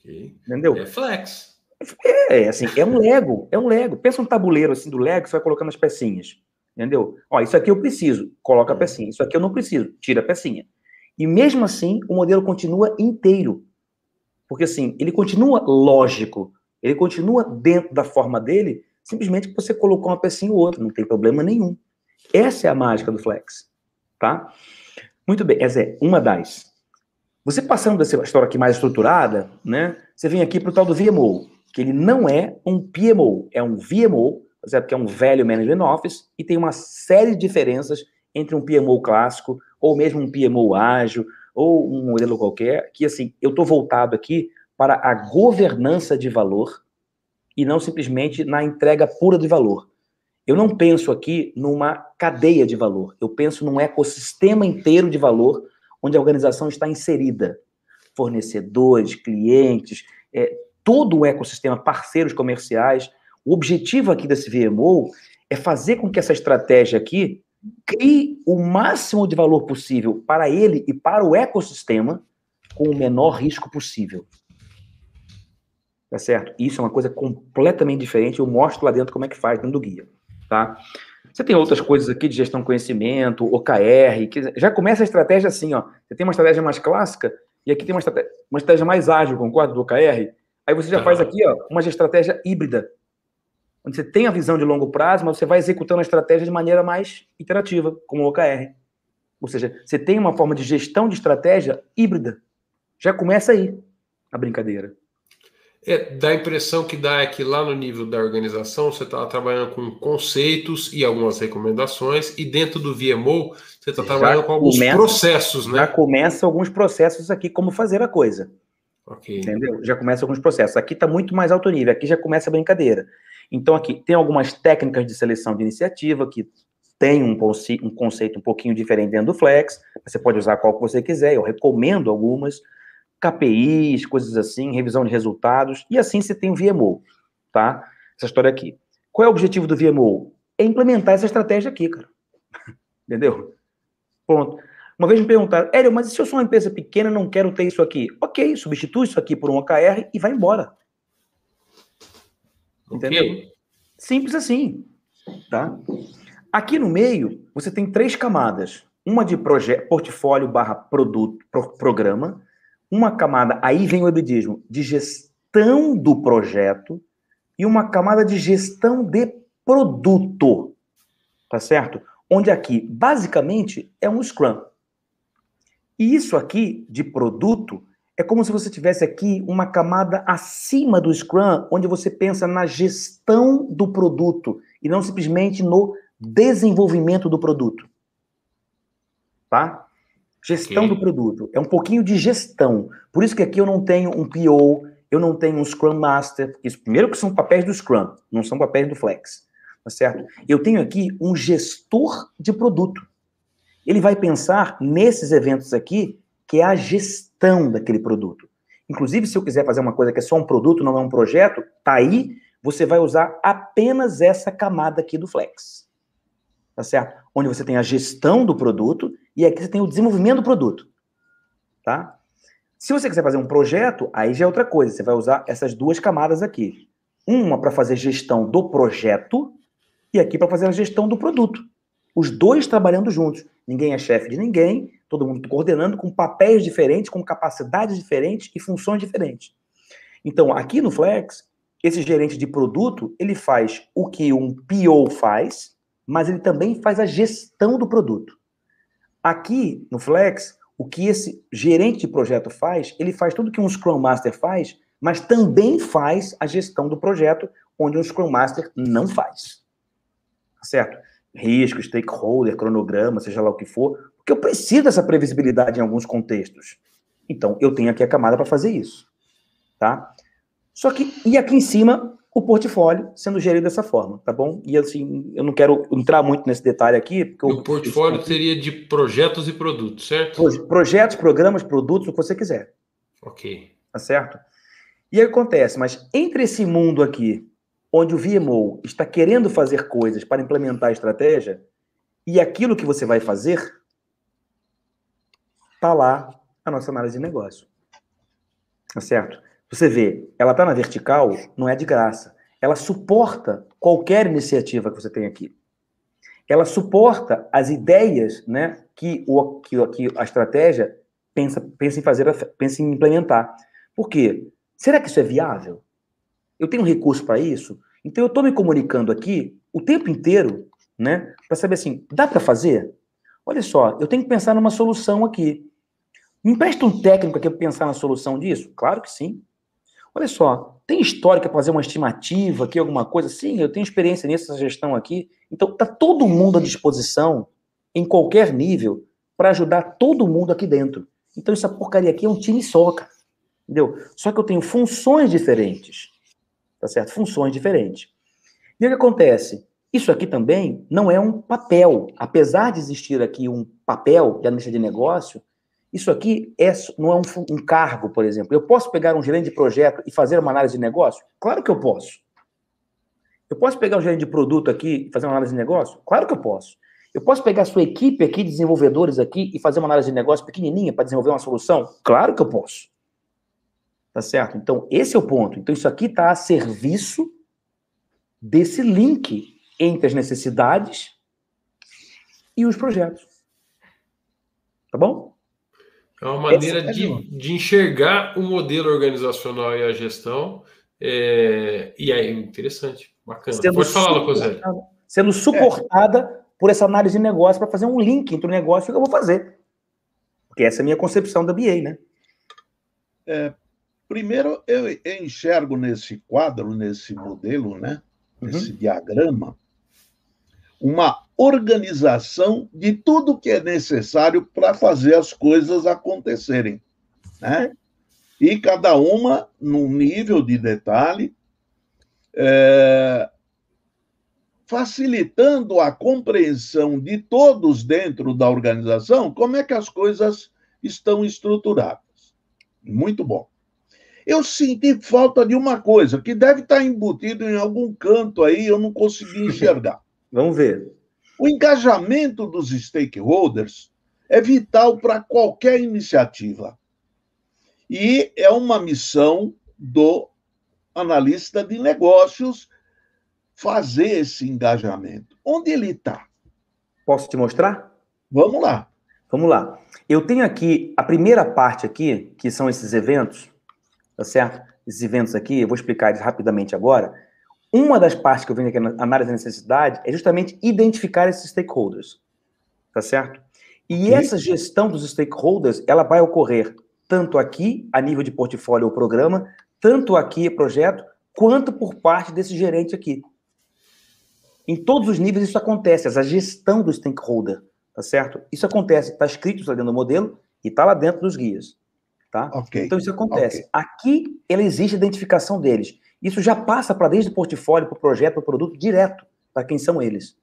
Okay. Entendeu? É flex. É, é, assim, é um Lego, é um Lego. Pensa um tabuleiro assim do Lego, você vai colocando as pecinhas. Entendeu? Ó, isso aqui eu preciso, coloca a hum. pecinha. Isso aqui eu não preciso, tira a pecinha. E mesmo assim, o modelo continua inteiro. Porque assim, ele continua lógico, ele continua dentro da forma dele, simplesmente que você colocou uma pecinha ou outra, não tem problema nenhum. Essa é a mágica do Flex, tá? Muito bem, essa é uma das. Você passando dessa história aqui mais estruturada, né? Você vem aqui para o tal do VMO, que ele não é um PMO, é um VMO, certo? que é um Value Management Office, e tem uma série de diferenças entre um PMO clássico, ou mesmo um PMO ágil, ou um modelo qualquer, que assim, eu estou voltado aqui para a governança de valor e não simplesmente na entrega pura de valor. Eu não penso aqui numa cadeia de valor, eu penso num ecossistema inteiro de valor onde a organização está inserida. Fornecedores, clientes, é, todo o ecossistema, parceiros comerciais. O objetivo aqui desse VMO é fazer com que essa estratégia aqui crie o máximo de valor possível para ele e para o ecossistema com o menor risco possível. Tá certo? Isso é uma coisa completamente diferente. Eu mostro lá dentro como é que faz dentro do guia tá? Você tem outras coisas aqui de gestão conhecimento, OKR, que já começa a estratégia assim, ó. Você tem uma estratégia mais clássica e aqui tem uma estratégia, uma estratégia mais ágil, concorda, do OKR? Aí você já faz aqui, ó, uma estratégia híbrida, onde você tem a visão de longo prazo, mas você vai executando a estratégia de maneira mais iterativa, como o OKR. Ou seja, você tem uma forma de gestão de estratégia híbrida. Já começa aí a brincadeira. É, dá a impressão que dá é que lá no nível da organização você está trabalhando com conceitos e algumas recomendações, e dentro do VMO você está trabalhando com alguns começa, processos, né? Já começa alguns processos aqui, como fazer a coisa. Okay. Entendeu? Já começa alguns processos. Aqui está muito mais alto nível, aqui já começa a brincadeira. Então, aqui tem algumas técnicas de seleção de iniciativa que tem um, um conceito um pouquinho diferente dentro do Flex. Você pode usar qual que você quiser, eu recomendo algumas. KPIs, coisas assim, revisão de resultados, e assim você tem o VMO, tá? Essa história aqui. Qual é o objetivo do VMO? É implementar essa estratégia aqui, cara. *laughs* Entendeu? Ponto. Uma vez me perguntaram, Hélio, mas e se eu sou uma empresa pequena e não quero ter isso aqui? Ok, substitui isso aqui por um OKR e vai embora. Entendeu? Okay. Simples assim, tá? Aqui no meio, você tem três camadas. Uma de portfólio barra produto, pro programa, uma camada, aí vem o hibridismo, de gestão do projeto e uma camada de gestão de produto. Tá certo? Onde aqui, basicamente, é um Scrum. E isso aqui de produto é como se você tivesse aqui uma camada acima do Scrum, onde você pensa na gestão do produto e não simplesmente no desenvolvimento do produto. Tá? Gestão okay. do produto. É um pouquinho de gestão. Por isso que aqui eu não tenho um PO, eu não tenho um Scrum Master. Isso, primeiro que são papéis do Scrum, não são papéis do Flex. Tá certo? Eu tenho aqui um gestor de produto. Ele vai pensar nesses eventos aqui, que é a gestão daquele produto. Inclusive, se eu quiser fazer uma coisa que é só um produto, não é um projeto, tá aí, você vai usar apenas essa camada aqui do Flex. Tá certo? Onde você tem a gestão do produto e aqui você tem o desenvolvimento do produto. Tá? Se você quiser fazer um projeto, aí já é outra coisa. Você vai usar essas duas camadas aqui. Uma para fazer gestão do projeto e aqui para fazer a gestão do produto. Os dois trabalhando juntos. Ninguém é chefe de ninguém, todo mundo coordenando com papéis diferentes, com capacidades diferentes e funções diferentes. Então, aqui no Flex, esse gerente de produto, ele faz o que um PO faz, mas ele também faz a gestão do produto. Aqui no Flex, o que esse gerente de projeto faz, ele faz tudo que um Scrum Master faz, mas também faz a gestão do projeto, onde um Scrum Master não faz. Certo? risco, stakeholder, cronograma, seja lá o que for, porque eu preciso dessa previsibilidade em alguns contextos. Então, eu tenho aqui a camada para fazer isso, tá? Só que, e aqui em cima, o portfólio sendo gerido dessa forma, tá bom? E assim, eu não quero entrar muito nesse detalhe aqui. Porque o portfólio seria de projetos e produtos, certo? Projetos, programas, produtos, o que você quiser. Ok. Tá certo? E aí acontece, mas entre esse mundo aqui, onde o VMO está querendo fazer coisas para implementar a estratégia, e aquilo que você vai fazer, tá lá a nossa análise de negócio. Tá certo? Você vê, ela está na vertical, não é de graça. Ela suporta qualquer iniciativa que você tem aqui. Ela suporta as ideias né, que, o, que, que a estratégia pensa, pensa em fazer, pensa em implementar. Por quê? Será que isso é viável? Eu tenho um recurso para isso? Então eu estou me comunicando aqui o tempo inteiro, né, para saber assim, dá para fazer? Olha só, eu tenho que pensar numa solução aqui. Me empresta um técnico aqui para pensar na solução disso? Claro que sim. Olha só, tem histórica para fazer uma estimativa aqui, alguma coisa? Sim, eu tenho experiência nessa gestão aqui. Então, está todo mundo à disposição, em qualquer nível, para ajudar todo mundo aqui dentro. Então, essa porcaria aqui é um time só, cara. Entendeu? Só que eu tenho funções diferentes. Tá certo? Funções diferentes. E o que acontece? Isso aqui também não é um papel. Apesar de existir aqui um papel de analista de negócio, isso aqui é, não é um, um, cargo, por exemplo. Eu posso pegar um gerente de projeto e fazer uma análise de negócio? Claro que eu posso. Eu posso pegar um gerente de produto aqui e fazer uma análise de negócio? Claro que eu posso. Eu posso pegar a sua equipe aqui, desenvolvedores aqui, e fazer uma análise de negócio pequenininha para desenvolver uma solução? Claro que eu posso. Tá certo? Então, esse é o ponto. Então, isso aqui está a serviço desse link entre as necessidades e os projetos. Tá bom? É uma maneira é de, de enxergar o modelo organizacional e a gestão. É, e é interessante, bacana. Sendo Pode falar, Lucozé. Sendo suportada é. por essa análise de negócio para fazer um link entre o negócio e o que eu vou fazer. Porque essa é a minha concepção da BA, né? É, primeiro, eu enxergo nesse quadro, nesse modelo, né? Uhum. Nesse diagrama, uma organização de tudo que é necessário para fazer as coisas acontecerem. Né? E cada uma num nível de detalhe, é, facilitando a compreensão de todos dentro da organização como é que as coisas estão estruturadas. Muito bom. Eu senti falta de uma coisa que deve estar embutido em algum canto aí, eu não consegui enxergar. *laughs* Vamos ver. O engajamento dos stakeholders é vital para qualquer iniciativa. E é uma missão do analista de negócios fazer esse engajamento. Onde ele está? Posso te mostrar? Vamos lá. Vamos lá. Eu tenho aqui a primeira parte aqui, que são esses eventos, tá certo? Esses eventos aqui, eu vou explicar eles rapidamente agora. Uma das partes que eu venho aqui na análise da necessidade é justamente identificar esses stakeholders, tá certo? E essa gestão dos stakeholders, ela vai ocorrer tanto aqui, a nível de portfólio ou programa, tanto aqui, projeto, quanto por parte desse gerente aqui. Em todos os níveis isso acontece, essa gestão do stakeholder, tá certo? Isso acontece, está escrito lá dentro do modelo e está lá dentro dos guias, tá? Okay. Então isso acontece. Okay. Aqui, ela existe a identificação deles. Isso já passa para desde o portfólio, para o projeto, para o produto, direto para quem são eles.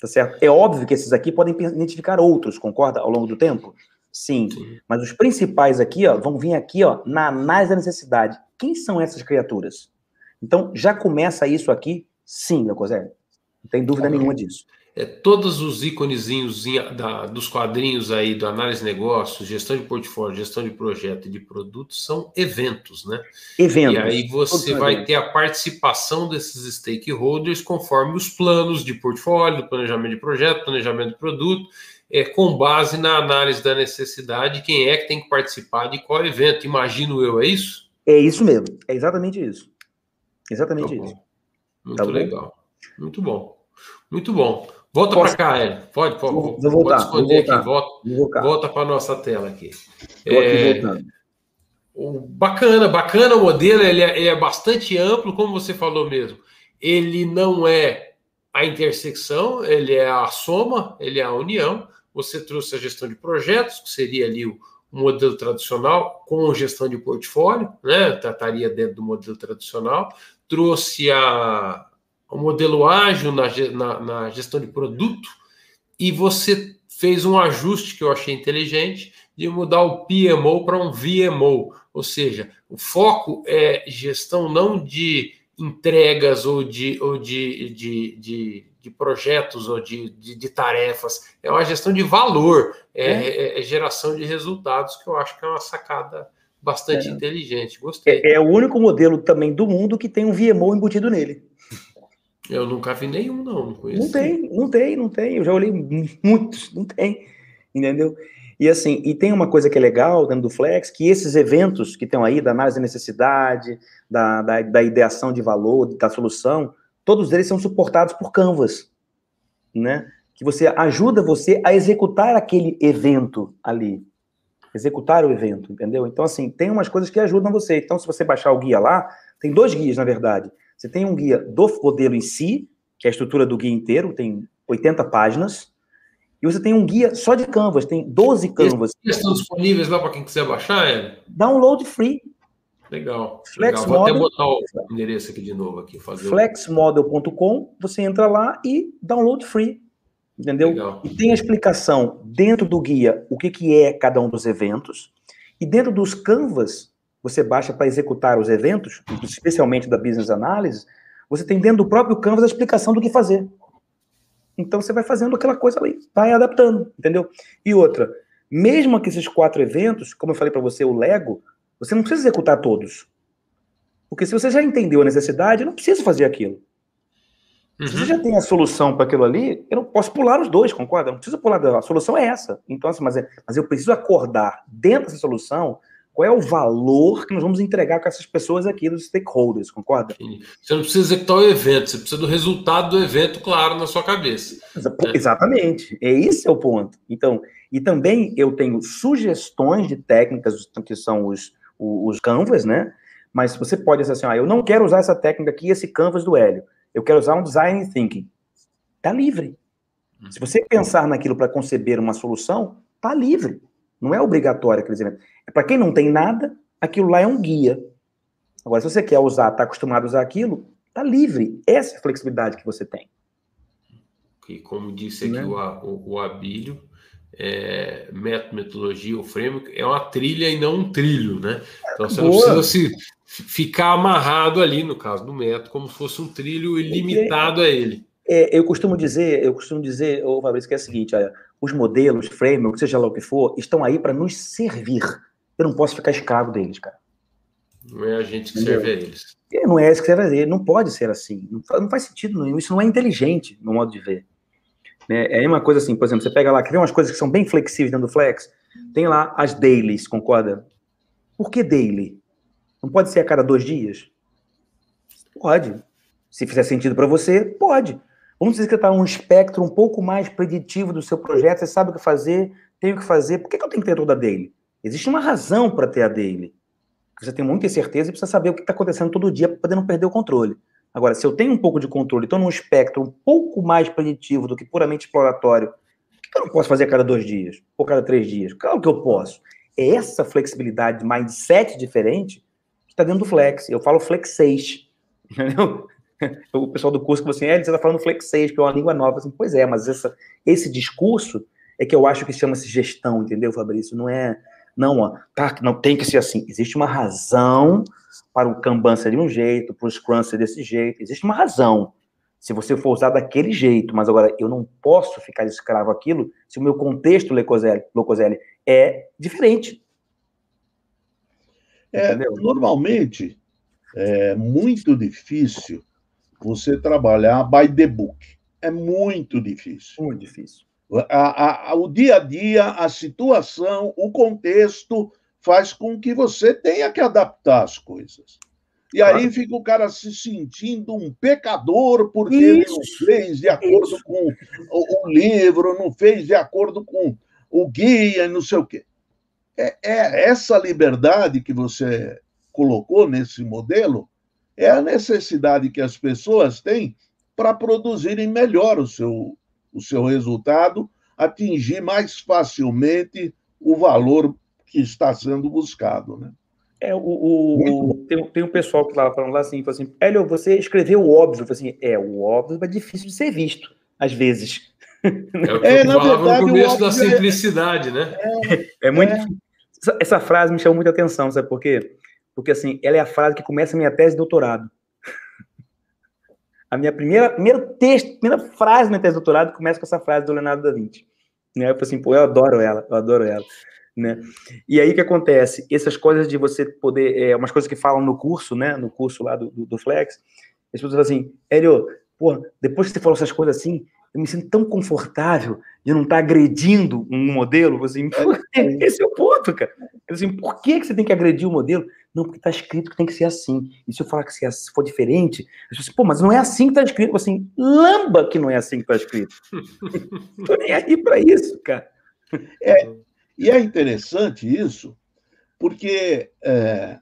Tá certo? É óbvio que esses aqui podem identificar outros, concorda? Ao longo do tempo? Sim. Sim. Mas os principais aqui, ó, vão vir aqui, ó, na análise da necessidade. Quem são essas criaturas? Então, já começa isso aqui, sim, meu Cosé. Não tem dúvida okay. nenhuma disso é, todos os íconezinhos da, dos quadrinhos aí do análise de negócios, gestão de portfólio, gestão de projeto e de produtos são eventos, né? Eventos. E aí você vai ter a participação desses stakeholders conforme os planos de portfólio, planejamento de projeto, planejamento de produto, é, com base na análise da necessidade, quem é que tem que participar de qual evento. Imagino eu, é isso? É isso mesmo, é exatamente isso. Exatamente tá isso. Muito tá legal. Muito bom. Muito bom. Volta para cá, Hélio. Pode, pode. Vou, vou voltar. Pode esconder vou aqui. Volta, volta para nossa tela aqui. Estou é, aqui. O, bacana, bacana o modelo. Ele é, ele é bastante amplo, como você falou mesmo. Ele não é a intersecção, ele é a soma, ele é a união. Você trouxe a gestão de projetos, que seria ali o, modelo tradicional com gestão de portfólio, né? Trataria dentro do modelo tradicional. Trouxe a, o modelo ágil na, na, na gestão de produto e você fez um ajuste que eu achei inteligente de mudar o PMO para um VMO, ou seja, o foco é gestão não de entregas ou de, ou de, de, de, de projetos ou de, de, de, tarefas, é uma gestão de valor, é, é. é, é geração de resultados, que eu acho que é uma sacada bastante é. inteligente. Gostei. É, é, o único modelo também do mundo que tem um VMO embutido nele. Eu nunca vi nenhum, não. Não, conheço. não tem, não tem, não tem. Eu já olhei muitos, não tem. Entendeu? E assim, e tem uma coisa que é legal dentro do Flex, que esses eventos que estão aí, da análise da necessidade, da, da, da ideação de valor, da solução, todos eles são suportados por Canvas, né? Que você ajuda você a executar aquele evento ali. Executar o evento, entendeu? Então, assim, tem umas coisas que ajudam você. Então, se você baixar o guia lá, tem dois guias, na verdade. Você tem um guia do modelo em si, que é a estrutura do guia inteiro, tem 80 páginas, e você tem um guia só de Canvas, tem 12 Canvas. Eles estão disponíveis lá para quem quiser baixar, é? Download free. Legal. Flex legal. Vou Model, até botar o endereço aqui de novo aqui. Flexmodel.com, você entra lá e download free. Entendeu? Legal. E tem a explicação dentro do guia o que, que é cada um dos eventos. E dentro dos Canvas, você baixa para executar os eventos, especialmente da Business Analysis, você tem dentro do próprio Canvas a explicação do que fazer. Então você vai fazendo aquela coisa ali, vai adaptando, entendeu? E outra, mesmo que esses quatro eventos, como eu falei para você, o Lego, você não precisa executar todos. Porque se você já entendeu a necessidade, eu não preciso fazer aquilo. Uhum. Se você já tem a solução para aquilo ali, eu não posso pular os dois, concorda? Eu não preciso pular. A solução é essa. Então, assim, mas, é, mas eu preciso acordar dentro dessa solução qual é o valor que nós vamos entregar com essas pessoas aqui, dos stakeholders, concorda? Você não precisa executar o evento, você precisa do resultado do evento claro na sua cabeça. Exatamente, é esse é o ponto. Então, e também eu tenho sugestões de técnicas que são os, os canvas, né? Mas você pode dizer assim, ah, eu não quero usar essa técnica aqui, esse canvas do Hélio. Eu quero usar um design thinking. Tá livre. Se você pensar naquilo para conceber uma solução, tá livre. Não é obrigatório aqueles eventos. É para quem não tem nada, aquilo lá é um guia. Agora, se você quer usar, está acostumado a usar aquilo, tá livre. Essa é a flexibilidade que você tem. E como disse aqui né? o, o, o Abílio, é, metodologia, o framework, é uma trilha e não um trilho, né? Então você Boa. não precisa se ficar amarrado ali, no caso do método, como se fosse um trilho ilimitado a ele. É, eu costumo dizer, eu costumo dizer, ô Fabrício, que é o seguinte, olha, os modelos, framework, seja lá o que for, estão aí para nos servir. Eu não posso ficar escravo deles, cara. Não é a gente que Entendeu? serve a eles. É, não é esse que serve a eles. Não pode ser assim. Não faz, sentido nenhum. Isso não é inteligente, no modo de ver. Né? É uma coisa assim, por exemplo, você pega lá, quer ver umas coisas que são bem flexíveis dentro do Flex? Tem lá as dailies, concorda? Por que daily? Não pode ser a cada dois dias? Pode. Se fizer sentido para você, pode. Vamos dizer que está um espectro um pouco mais preditivo do seu projeto, você sabe o que fazer, tem o que fazer. Por que, que eu tenho que ter toda a daily? Existe uma razão para ter a daily. Você tem muita certeza e precisa saber o que está acontecendo todo dia para poder não perder o controle. Agora, se eu tenho um pouco de controle, estou num espectro um pouco mais preditivo do que puramente exploratório, por que eu não posso fazer a cada dois dias? Ou cada três dias? Claro que eu posso. É essa flexibilidade, mindset diferente, que está dentro do Flex. Eu falo Flex 6. *laughs* Entendeu? *laughs* o pessoal do curso que você é, você está falando flexês, que é uma língua nova. Assim, pois é, mas essa, esse discurso é que eu acho que chama-se gestão, entendeu, Fabrício? Não é, não, ó, tá, não tem que ser assim. Existe uma razão para o Kanban ser de um jeito, para o Scrum ser desse jeito. Existe uma razão. Se você for usar daquele jeito, mas agora eu não posso ficar escravo aquilo se o meu contexto, Locoselli, é diferente. É, normalmente, é muito difícil você trabalhar by the book. É muito difícil. Muito difícil. A, a, o dia a dia, a situação, o contexto faz com que você tenha que adaptar as coisas. E claro. aí fica o cara se sentindo um pecador porque Isso. ele não fez de acordo Isso. com o, o, livro, não fez de acordo com o guia, não sei o quê. É, é essa liberdade que você colocou nesse modelo é a necessidade que as pessoas têm para produzirem melhor o seu, o seu resultado, atingir mais facilmente o valor que está sendo buscado. Né? É, o, o, o tem, tem um pessoal que estava falando lá assim, falou assim, Hélio, você escreveu o óbvio. Eu falei assim, é, o óbvio é difícil de ser visto, às vezes. É o que é, eu falava verdade, no começo da é simplicidade, é... né? É, é muito é. Essa frase me chamou muita atenção, sabe por quê? Porque, assim, ela é a frase que começa a minha tese de doutorado. A minha primeira, primeiro texto, primeira frase da minha tese de doutorado começa com essa frase do Leonardo da Vinci. Né? Eu falei assim, pô, eu adoro ela, eu adoro ela. Né? E aí o que acontece? Essas coisas de você poder, é, umas coisas que falam no curso, né? No curso lá do, do, do Flex, as pessoas falam assim, Hélio, pô, depois que você falou essas coisas assim, eu me sinto tão confortável de não estar agredindo um modelo. Assim, é, esse é o ponto, cara. Assim, por que, que você tem que agredir o modelo? Não, porque está escrito que tem que ser assim. E se eu falar que se for diferente, eu assim, pô, mas não é assim que está escrito. Assim, lamba que não é assim que está escrito. *laughs* Estou nem aí para isso, cara. É, e é interessante isso, porque é,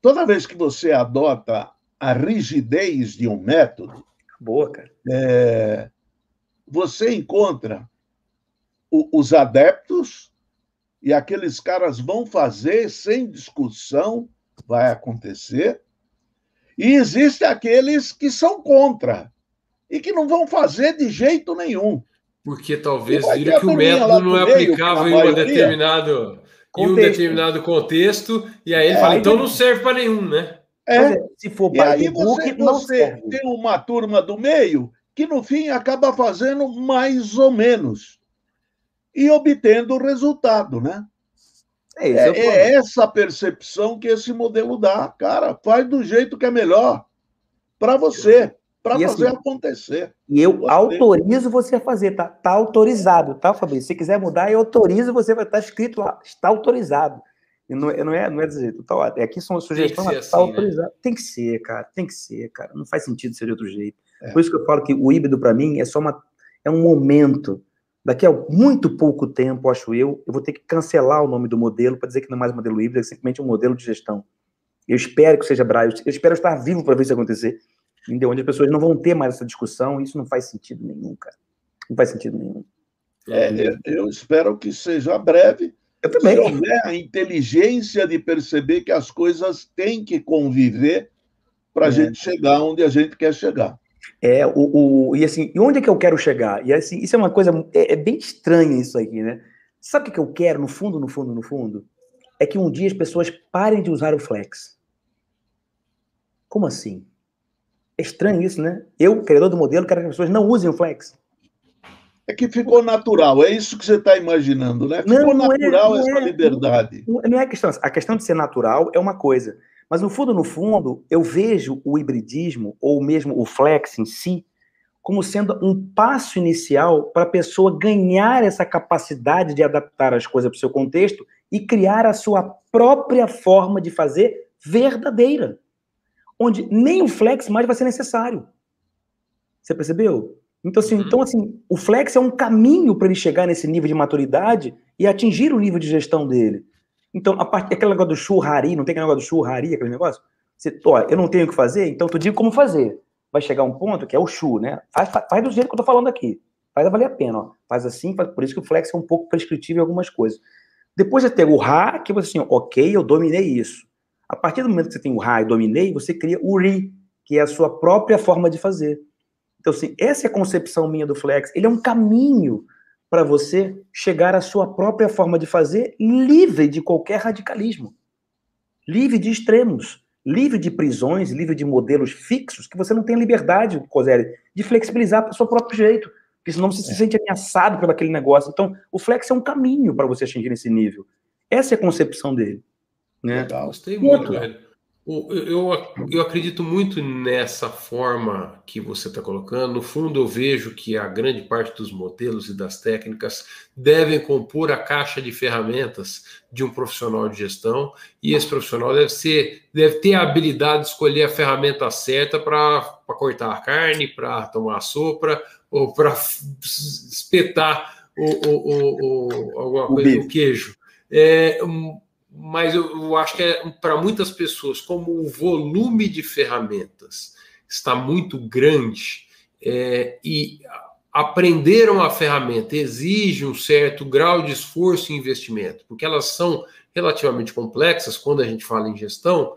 toda vez que você adota a rigidez de um método, boa, cara. É, você encontra o, os adeptos e aqueles caras vão fazer sem discussão, vai acontecer. E existem aqueles que são contra e que não vão fazer de jeito nenhum. Porque talvez viram que o método não é aplicável em, uma determinado, em um determinado contexto, e aí ele é, fala, então não serve para nenhum, né? É, se for e aí você, você tem uma turma do meio que no fim acaba fazendo mais ou menos e obtendo o resultado, né? É, é, é, essa percepção que esse modelo dá. Cara, faz do jeito que é melhor para você, para fazer assim, acontecer. E eu você. autorizo você a fazer, tá? Tá autorizado, tá, Fabrício? Se quiser mudar, eu autorizo você, vai estar tá escrito lá, está autorizado. E não, é, não, é, não é desse jeito. Tá, é aqui são sugestões, tá assim, tá autorizado. Né? Tem que ser, cara, tem que ser, cara. Não faz sentido ser de outro jeito. É. Por isso que eu falo que o híbrido, para mim, é só uma, é um momento. Daqui a muito pouco tempo, acho eu, eu vou ter que cancelar o nome do modelo para dizer que não é mais modelo híbrido, é simplesmente um modelo de gestão. Eu espero que seja Braille, eu espero estar vivo para ver isso acontecer. Entendeu? Onde as pessoas não vão ter mais essa discussão, isso não faz sentido nenhum, cara. Não faz sentido nenhum. É, eu espero que seja breve. Eu também. Se houver a inteligência de perceber que as coisas têm que conviver para a é. gente chegar onde a gente quer chegar. É, o, o, e assim, e onde é que eu quero chegar? E assim, isso é uma coisa, é, é bem estranha isso aqui, né? Sabe o que eu quero, no fundo, no fundo, no fundo? É que um dia as pessoas parem de usar o flex. Como assim? É estranho isso, né? Eu, criador do modelo, quero que as pessoas não usem o flex. É que ficou natural, é isso que você está imaginando, né? Ficou não, natural é, essa é, liberdade. Não, não é a questão. A questão de ser natural é uma coisa. Mas no fundo, no fundo, eu vejo o hibridismo, ou mesmo o flex em si, como sendo um passo inicial para a pessoa ganhar essa capacidade de adaptar as coisas para o seu contexto e criar a sua própria forma de fazer verdadeira. Onde nem o flex mais vai ser necessário. Você percebeu? Então, assim, uhum. então, assim o flex é um caminho para ele chegar nesse nível de maturidade e atingir o nível de gestão dele. Então, a parte, aquele negócio do churrari, não tem aquele negócio do churrari, aquele negócio? Você, ó, eu não tenho o que fazer, então tu digo como fazer. Vai chegar um ponto que é o chu, né? Faz, faz, faz do jeito que eu tô falando aqui. Faz valer a pena, ó. Faz assim, faz, por isso que o flex é um pouco prescritivo em algumas coisas. Depois de ter o ra, que você assim, ok, eu dominei isso. A partir do momento que você tem o ra e dominei, você cria o ri, que é a sua própria forma de fazer. Então, assim, essa é a concepção minha do flex. Ele é um caminho para você chegar à sua própria forma de fazer, livre de qualquer radicalismo, livre de extremos, livre de prisões, livre de modelos fixos, que você não tem liberdade, Coselli, de flexibilizar para o seu próprio jeito, porque senão você é. se sente ameaçado por aquele negócio. Então, o flex é um caminho para você atingir esse nível. Essa é a concepção dele. Né? Legal, gostei muito, velho. Eu, eu acredito muito nessa forma que você está colocando. No fundo, eu vejo que a grande parte dos modelos e das técnicas devem compor a caixa de ferramentas de um profissional de gestão, e esse profissional deve ser, deve ter a habilidade de escolher a ferramenta certa para cortar a carne, para tomar a sopa ou para espetar o, o, o, alguma coisa no queijo. É, um, mas eu, eu acho que é para muitas pessoas, como o volume de ferramentas está muito grande, é, e aprender uma ferramenta exige um certo grau de esforço e investimento, porque elas são relativamente complexas quando a gente fala em gestão,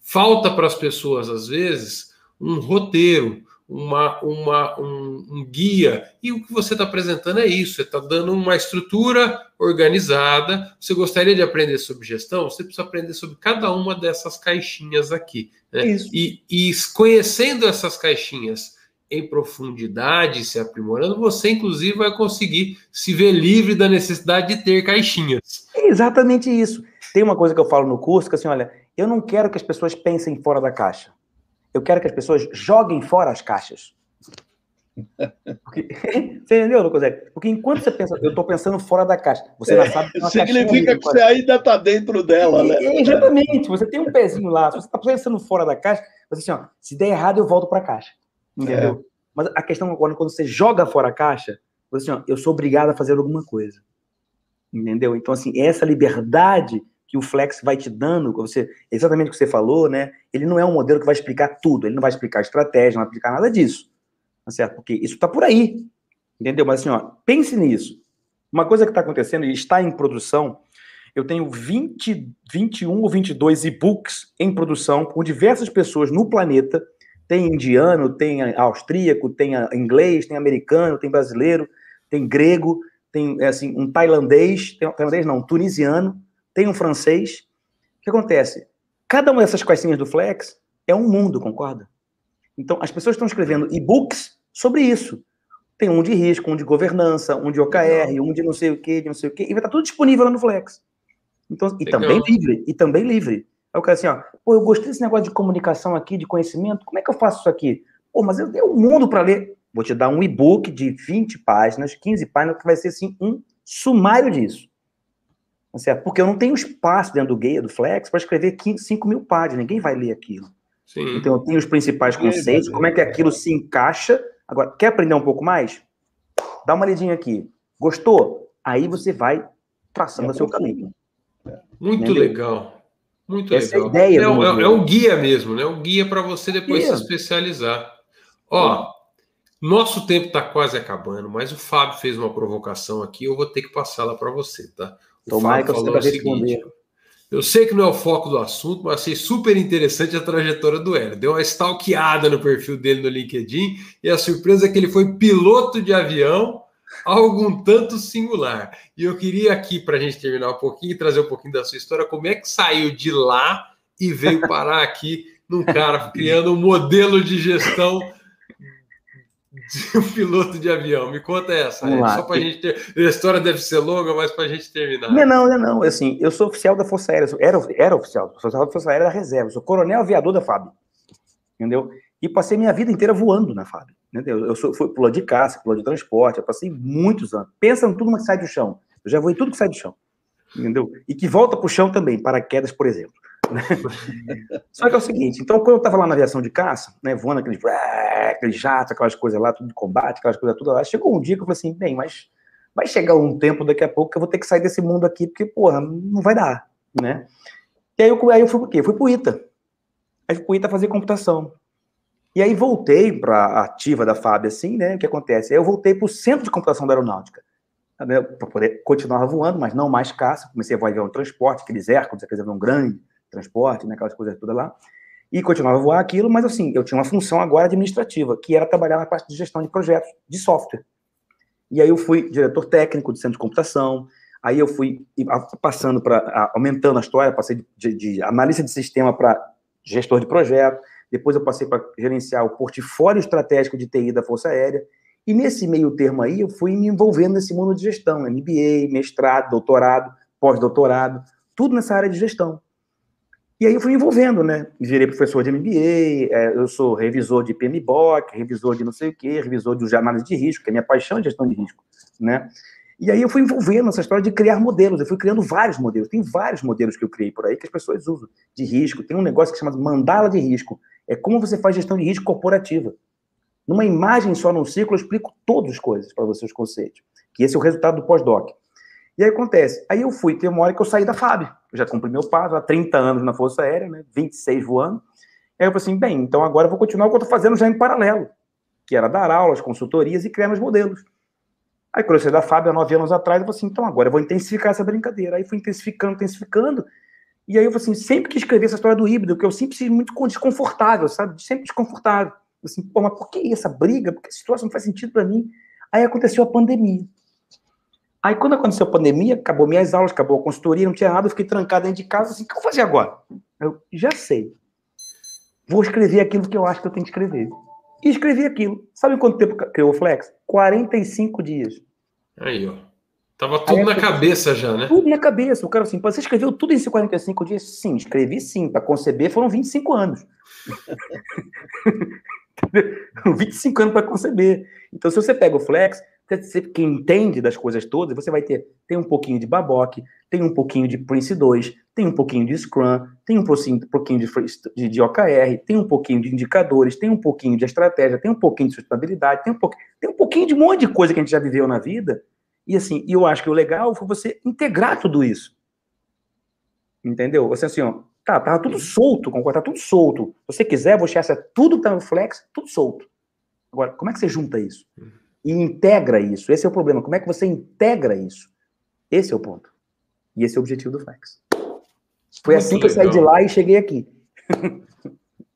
falta para as pessoas, às vezes, um roteiro, uma, uma, um, um guia. E o que você está apresentando é isso: você está dando uma estrutura organizada. Você gostaria de aprender sobre gestão? Você precisa aprender sobre cada uma dessas caixinhas aqui. Né? E, e conhecendo essas caixinhas em profundidade, se aprimorando, você inclusive vai conseguir se ver livre da necessidade de ter caixinhas. É exatamente isso. Tem uma coisa que eu falo no curso que assim, olha, eu não quero que as pessoas pensem fora da caixa. Eu quero que as pessoas joguem fora as caixas. Porque, *laughs* você entendeu, Lucas? Porque enquanto você pensa, eu estou pensando fora da caixa, você é, sabe que Significa que você ainda está dentro dela, né? É, exatamente. Você tem um pezinho lá. Se você está pensando fora da caixa, você assim, ó, se der errado, eu volto para a caixa. Entendeu? É. Mas a questão agora, quando você joga fora a caixa, você assim, ó, eu sou obrigado a fazer alguma coisa. Entendeu? Então, assim, essa liberdade que o Flex vai te dando, você, exatamente o que você falou, né? Ele não é um modelo que vai explicar tudo, ele não vai explicar estratégia, não vai explicar nada disso. Tá certo? Porque isso está por aí. Entendeu? Mas assim, ó, pense nisso. Uma coisa que está acontecendo e está em produção, eu tenho 20, 21 ou 22 e-books em produção por diversas pessoas no planeta. Tem indiano, tem austríaco, tem inglês, tem americano, tem brasileiro, tem grego, tem assim um tailandês, tailandês não, um tunisiano, tem um francês. O que acontece? Cada uma dessas caixinhas do Flex é um mundo, concorda? Então, as pessoas estão escrevendo e-books sobre isso. Tem um de risco, um de governança, um de OKR, um de não sei o que, de não sei o que, e vai estar tudo disponível lá no Flex. Então, e Legal. também livre, e também livre. Aí o cara assim, ó, pô, eu gostei desse negócio de comunicação aqui, de conhecimento, como é que eu faço isso aqui? Pô, mas eu tenho um mundo para ler. Vou te dar um e-book de 20 páginas, 15 páginas, que vai ser assim, um sumário disso. Tá certo? Porque eu não tenho espaço dentro do Guia, do Flex, para escrever 15, 5 mil páginas, ninguém vai ler aquilo. Sim. Então eu tenho os principais conceitos, como é que aquilo se encaixa. Agora, quer aprender um pouco mais? Dá uma lidinha aqui. Gostou? Aí você vai traçando é o seu caminho. Muito Entendeu? legal. Muito Essa legal. É, a ideia é, é, é um guia mesmo, né? Um guia para você depois guia. se especializar. Ó, nosso tempo está quase acabando, mas o Fábio fez uma provocação aqui, eu vou ter que passá-la para você, tá? O Tomara Fábio falou o seguinte: eu sei que não é o foco do assunto, mas achei super interessante a trajetória do Hélio. Deu uma stalkeada no perfil dele no LinkedIn e a surpresa é que ele foi piloto de avião, algo um tanto singular. E eu queria aqui, para a gente terminar um pouquinho e trazer um pouquinho da sua história, como é que saiu de lá e veio parar aqui num cara criando um modelo de gestão de *laughs* um piloto de avião. Me conta essa. É, só para a gente ter. A história deve ser longa, mas para a gente terminar. Não, não, não, não. Assim, eu sou oficial da Força Aérea. Era, era oficial. Sou oficial da Força Aérea da Reserva. Sou coronel aviador da FAB. Entendeu? E passei minha vida inteira voando na FAB. Entendeu? Eu sou, fui piloto de caça, piloto de transporte. Eu passei muitos anos. Pensa em tudo que sai do chão. Eu já voei tudo que sai do chão. Entendeu? E que volta para o chão também, paraquedas, por exemplo. Só que é o seguinte, então quando eu estava lá na aviação de caça, né, voando aqueles, aqueles jatos, aquelas coisas lá, tudo de combate, aquelas coisas tudo lá, chegou um dia que eu falei assim, bem, mas vai chegar um tempo daqui a pouco que eu vou ter que sair desse mundo aqui, porque, porra, não vai dar, né? E aí eu, aí eu fui pro quê? Eu fui pro ITA. Aí fui pro ITA fazer computação. E aí voltei para ativa da FAB, assim, né? O que acontece? Aí eu voltei para o Centro de Computação da Aeronáutica, né, para poder continuar voando, mas não mais caça. Comecei a voar avião transporte, aqueles Hércules, aqueles avião grande, transporte, né, aquelas coisas todas lá, e continuava a voar aquilo, mas assim, eu tinha uma função agora administrativa, que era trabalhar na parte de gestão de projetos de software. E aí eu fui diretor técnico de centro de computação, aí eu fui passando para, aumentando a história, passei de, de analista de sistema para gestor de projeto, depois eu passei para gerenciar o portfólio estratégico de TI da Força Aérea, e nesse meio termo aí eu fui me envolvendo nesse mundo de gestão, MBA, mestrado, doutorado, pós-doutorado, tudo nessa área de gestão. E aí eu fui envolvendo, né? Virei professor de MBA, é, eu sou revisor de PMBOK, revisor de não sei o quê, revisor de análise de risco, que é minha paixão é gestão de risco, né? E aí eu fui envolvendo essa história de criar modelos, eu fui criando vários modelos, tem vários modelos que eu criei por aí que as pessoas usam de risco, tem um negócio que chama mandala de risco, é como você faz gestão de risco corporativa. Numa imagem só, num ciclo, eu explico todas as coisas para vocês, os conceitos, que esse é o resultado do pós-doc. E aí acontece, aí eu fui, tem uma hora que eu saí da FAB, eu já cumpri meu passo, há 30 anos na Força Aérea, né, 26 voando, aí eu falei assim, bem, então agora eu vou continuar o que eu estou fazendo já em paralelo. que era dar aulas, consultorias e criar meus modelos. Aí, quando eu saí da Fábio há nove anos atrás, eu falei assim, então agora eu vou intensificar essa brincadeira. Aí fui intensificando, intensificando, e aí eu falei assim, sempre que escrever essa história do híbrido, que eu sempre senti muito desconfortável, sabe? Sempre desconfortável. Assim, pô, mas por que essa briga? Porque essa situação não faz sentido para mim. Aí aconteceu a pandemia. Aí quando aconteceu a pandemia, acabou minhas aulas, acabou a consultoria, não tinha nada, eu fiquei trancado dentro de casa, assim, o que eu vou fazer agora? Eu já sei. Vou escrever aquilo que eu acho que eu tenho que escrever. E escrevi aquilo. Sabe quanto tempo criou o Flex? 45 dias. Aí, ó. Tava tudo Aí, na cabeça já, né? Tudo na cabeça. O cara assim, você escreveu tudo em 45 dias? Sim, escrevi sim. Para conceber foram 25 anos. *laughs* 25 anos para conceber. Então, se você pega o Flex, você que entende das coisas todas, você vai ter tem um pouquinho de Babok, tem um pouquinho de Prince 2, tem um pouquinho de Scrum, tem um pouquinho, de, de, de OKR, tem um pouquinho de indicadores, tem um pouquinho de estratégia, tem um pouquinho de sustentabilidade, tem um, pouquinho, tem um pouquinho de um monte de coisa que a gente já viveu na vida. E assim, eu acho que o legal foi você integrar tudo isso. Entendeu? Você assim, ó, tá, tudo solto, concorda? Tá tudo solto. Se você quiser, vou achar tudo tá no Flex, tudo solto. Agora, como é que você junta isso? E integra isso. Esse é o problema. Como é que você integra isso? Esse é o ponto. E esse é o objetivo do Flex. Foi Muito assim que legal. eu saí de lá e cheguei aqui.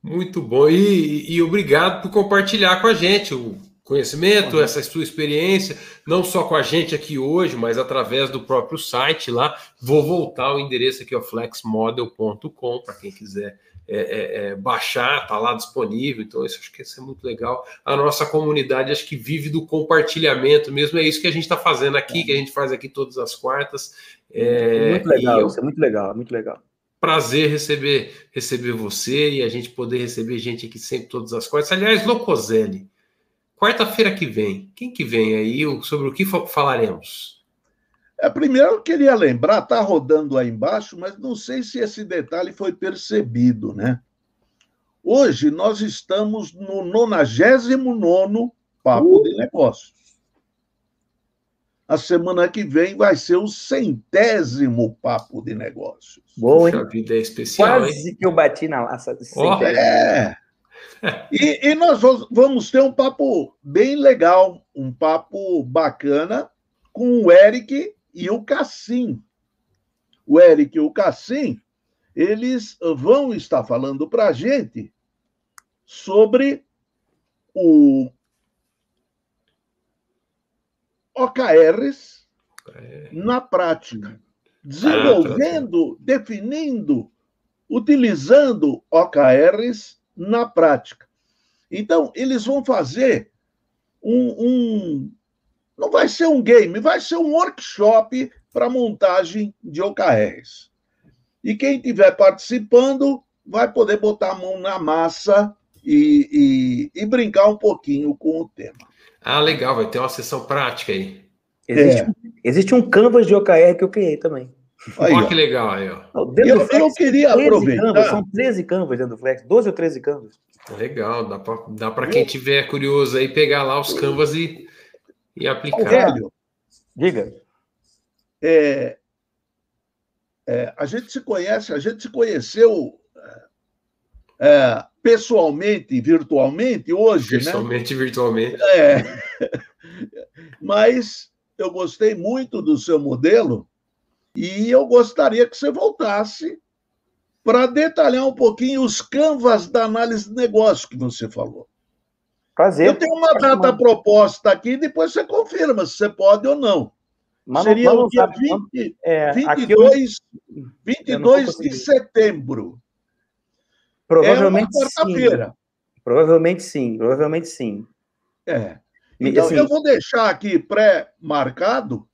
Muito bom. E, e, obrigado por compartilhar com a gente o conhecimento, uhum. essa sua experiência, não só com a gente aqui hoje, mas através do próprio site lá. Vou voltar o endereço aqui, ó, flexmodel.com, para quem quiser é, é, é, baixar, tá lá disponível. Então, isso acho que isso é muito legal. A nossa comunidade acho que vive do compartilhamento mesmo. É isso que a gente está fazendo aqui, que a gente faz aqui todas as quartas. É, muito legal, isso é muito legal, muito legal. Prazer receber receber você e a gente poder receber gente aqui sempre todas as quartas. Aliás, Locoselli, quarta-feira que vem, quem que vem aí? Sobre o que falaremos? É, primeiro, eu queria lembrar, está rodando aí embaixo, mas não sei se esse detalhe foi percebido, né? Hoje nós estamos no 99 Papo uh. de Negócios. A semana que vem vai ser o centésimo Papo de Negócios. Boa, hein? A vida é especial, Quase hein? que eu bati na laça. Oh, é. E, e nós vamos ter um papo bem legal, um papo bacana com o Eric e o Cassim. O Eric e o Cassim, eles vão estar falando para a gente sobre o OKRs na prática, desenvolvendo, definindo, utilizando OKRs na prática. Então, eles vão fazer um, um não vai ser um game, vai ser um workshop para montagem de OKRs. E quem estiver participando vai poder botar a mão na massa e, e, e, brincar um pouquinho com o tema. Ah, legal, vai ter uma sessão prática aí. Existe, é. existe um canvas de OKR que eu criei também. Olha que legal aí, ó. Eu, Flex, eu queria aproveitar. Canvas, são 13 canvas dentro do Flex, 12 ou 13 canvas. Legal, dá para quem tiver curioso aí pegar lá os canvas e e aplicar. Velho, diga. É, é, a gente se conhece, a gente se conheceu é, pessoalmente, virtualmente hoje, né? Pessoalmente, né? virtualmente. É. *laughs* Mas eu gostei muito do seu modelo e eu gostaria que você voltasse para detalhar um pouquinho os canvas da análise de negócio que você falou. Prazer. Eu tenho uma data proposta aqui, depois você confirma se você pode ou não. Mas Seria não, o dia 20, é, 22, eu, 22 de setembro. Provavelmente é quarta-feira. Provavelmente sim, provavelmente sim. É. Então, assim, eu vou deixar aqui pré-marcado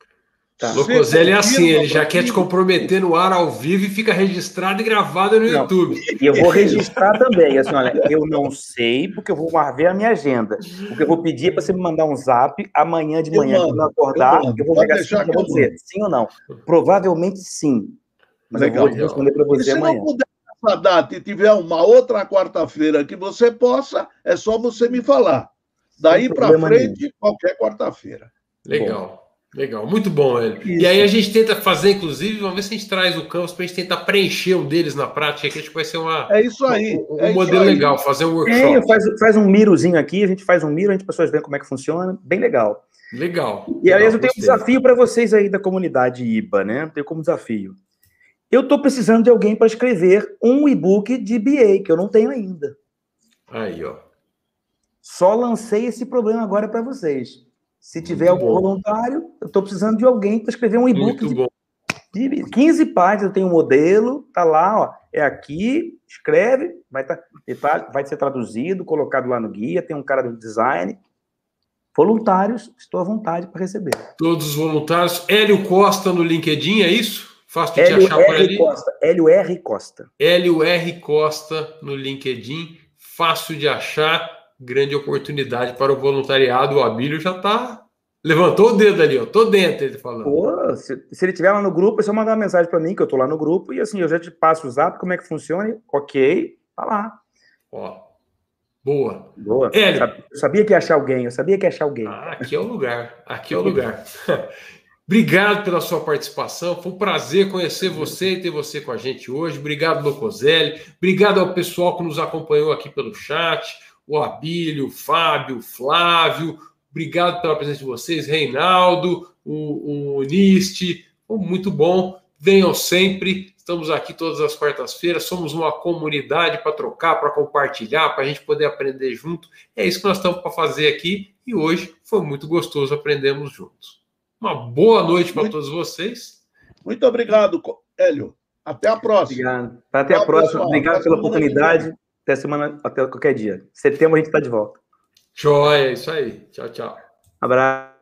Tá. Locoselli é assim, ele já quer te comprometer no ar ao vivo e fica registrado e gravado no não, YouTube. E eu vou registrar também, assim, olha, eu não sei, porque eu vou ver a minha agenda. O que eu vou pedir é para você me mandar um zap amanhã de manhã, quando eu acordar, eu, eu vou pegar assim, eu vou dizer sim ou não. Provavelmente sim. Mas Legal. eu vou responder para você e se amanhã. Se não puder essa data e tiver uma outra quarta-feira que você possa, é só você me falar. Daí para frente, nenhum. qualquer quarta-feira. Legal. Bom. Legal, muito bom, Hélio. Isso. E aí a gente tenta fazer, inclusive, vamos ver se a gente traz o campus para a gente tentar preencher um deles na prática, que acho que vai ser uma, é isso aí, um, um é modelo aí. legal, fazer um workshop. É, faz, faz um mirozinho aqui, a gente faz um miro, a gente as pessoas veem como é que funciona, bem legal. Legal. E aliás, eu tenho um desafio para vocês aí da comunidade IBA, né? Tenho como desafio. Eu estou precisando de alguém para escrever um e-book de BA, que eu não tenho ainda. Aí, ó. Só lancei esse problema agora para vocês. Se tiver Muito algum bom. voluntário, eu estou precisando de alguém para escrever um e-book de, de 15 páginas. Eu tenho um modelo, tá lá, ó. É aqui, escreve, vai, tá, vai ser traduzido, colocado lá no guia, tem um cara do design. Voluntários, estou à vontade para receber. Todos os voluntários. Hélio Costa no LinkedIn, é isso? Fácil de Hélio te achar por ali? Costa. Hélio R. Costa. Hélio R. Costa no LinkedIn. Fácil de achar. Grande oportunidade para o voluntariado. O Abílio já está. Levantou o dedo ali, ó. Tô dentro, ele falando. Pô, se, se ele estiver lá no grupo, é só mandar uma mensagem para mim, que eu tô lá no grupo, e assim, eu já te passo o zap, como é que funciona. Ok, tá lá. Ó, Boa. Boa. Hélio. Eu sabia que ia achar alguém, eu sabia que ia achar alguém. Ah, aqui é o lugar, aqui é o lugar. *laughs* Obrigado pela sua participação. Foi um prazer conhecer você e ter você com a gente hoje. Obrigado, Locoselli. Obrigado ao pessoal que nos acompanhou aqui pelo chat. O Abílio, o Fábio, o Flávio. Obrigado pela presença de vocês. Reinaldo, o, o Niste. Foi muito bom. Venham sempre. Estamos aqui todas as quartas-feiras. Somos uma comunidade para trocar, para compartilhar, para a gente poder aprender junto. É isso que nós estamos para fazer aqui. E hoje foi muito gostoso. Aprendemos juntos. Uma boa noite para todos vocês. Muito obrigado, Hélio. Até a próxima. Obrigado. Até a próxima. Pessoal. Obrigado até pela oportunidade. Até semana, até qualquer dia. Setembro a gente está de volta. Joia, é isso aí. Tchau, tchau. Abraço.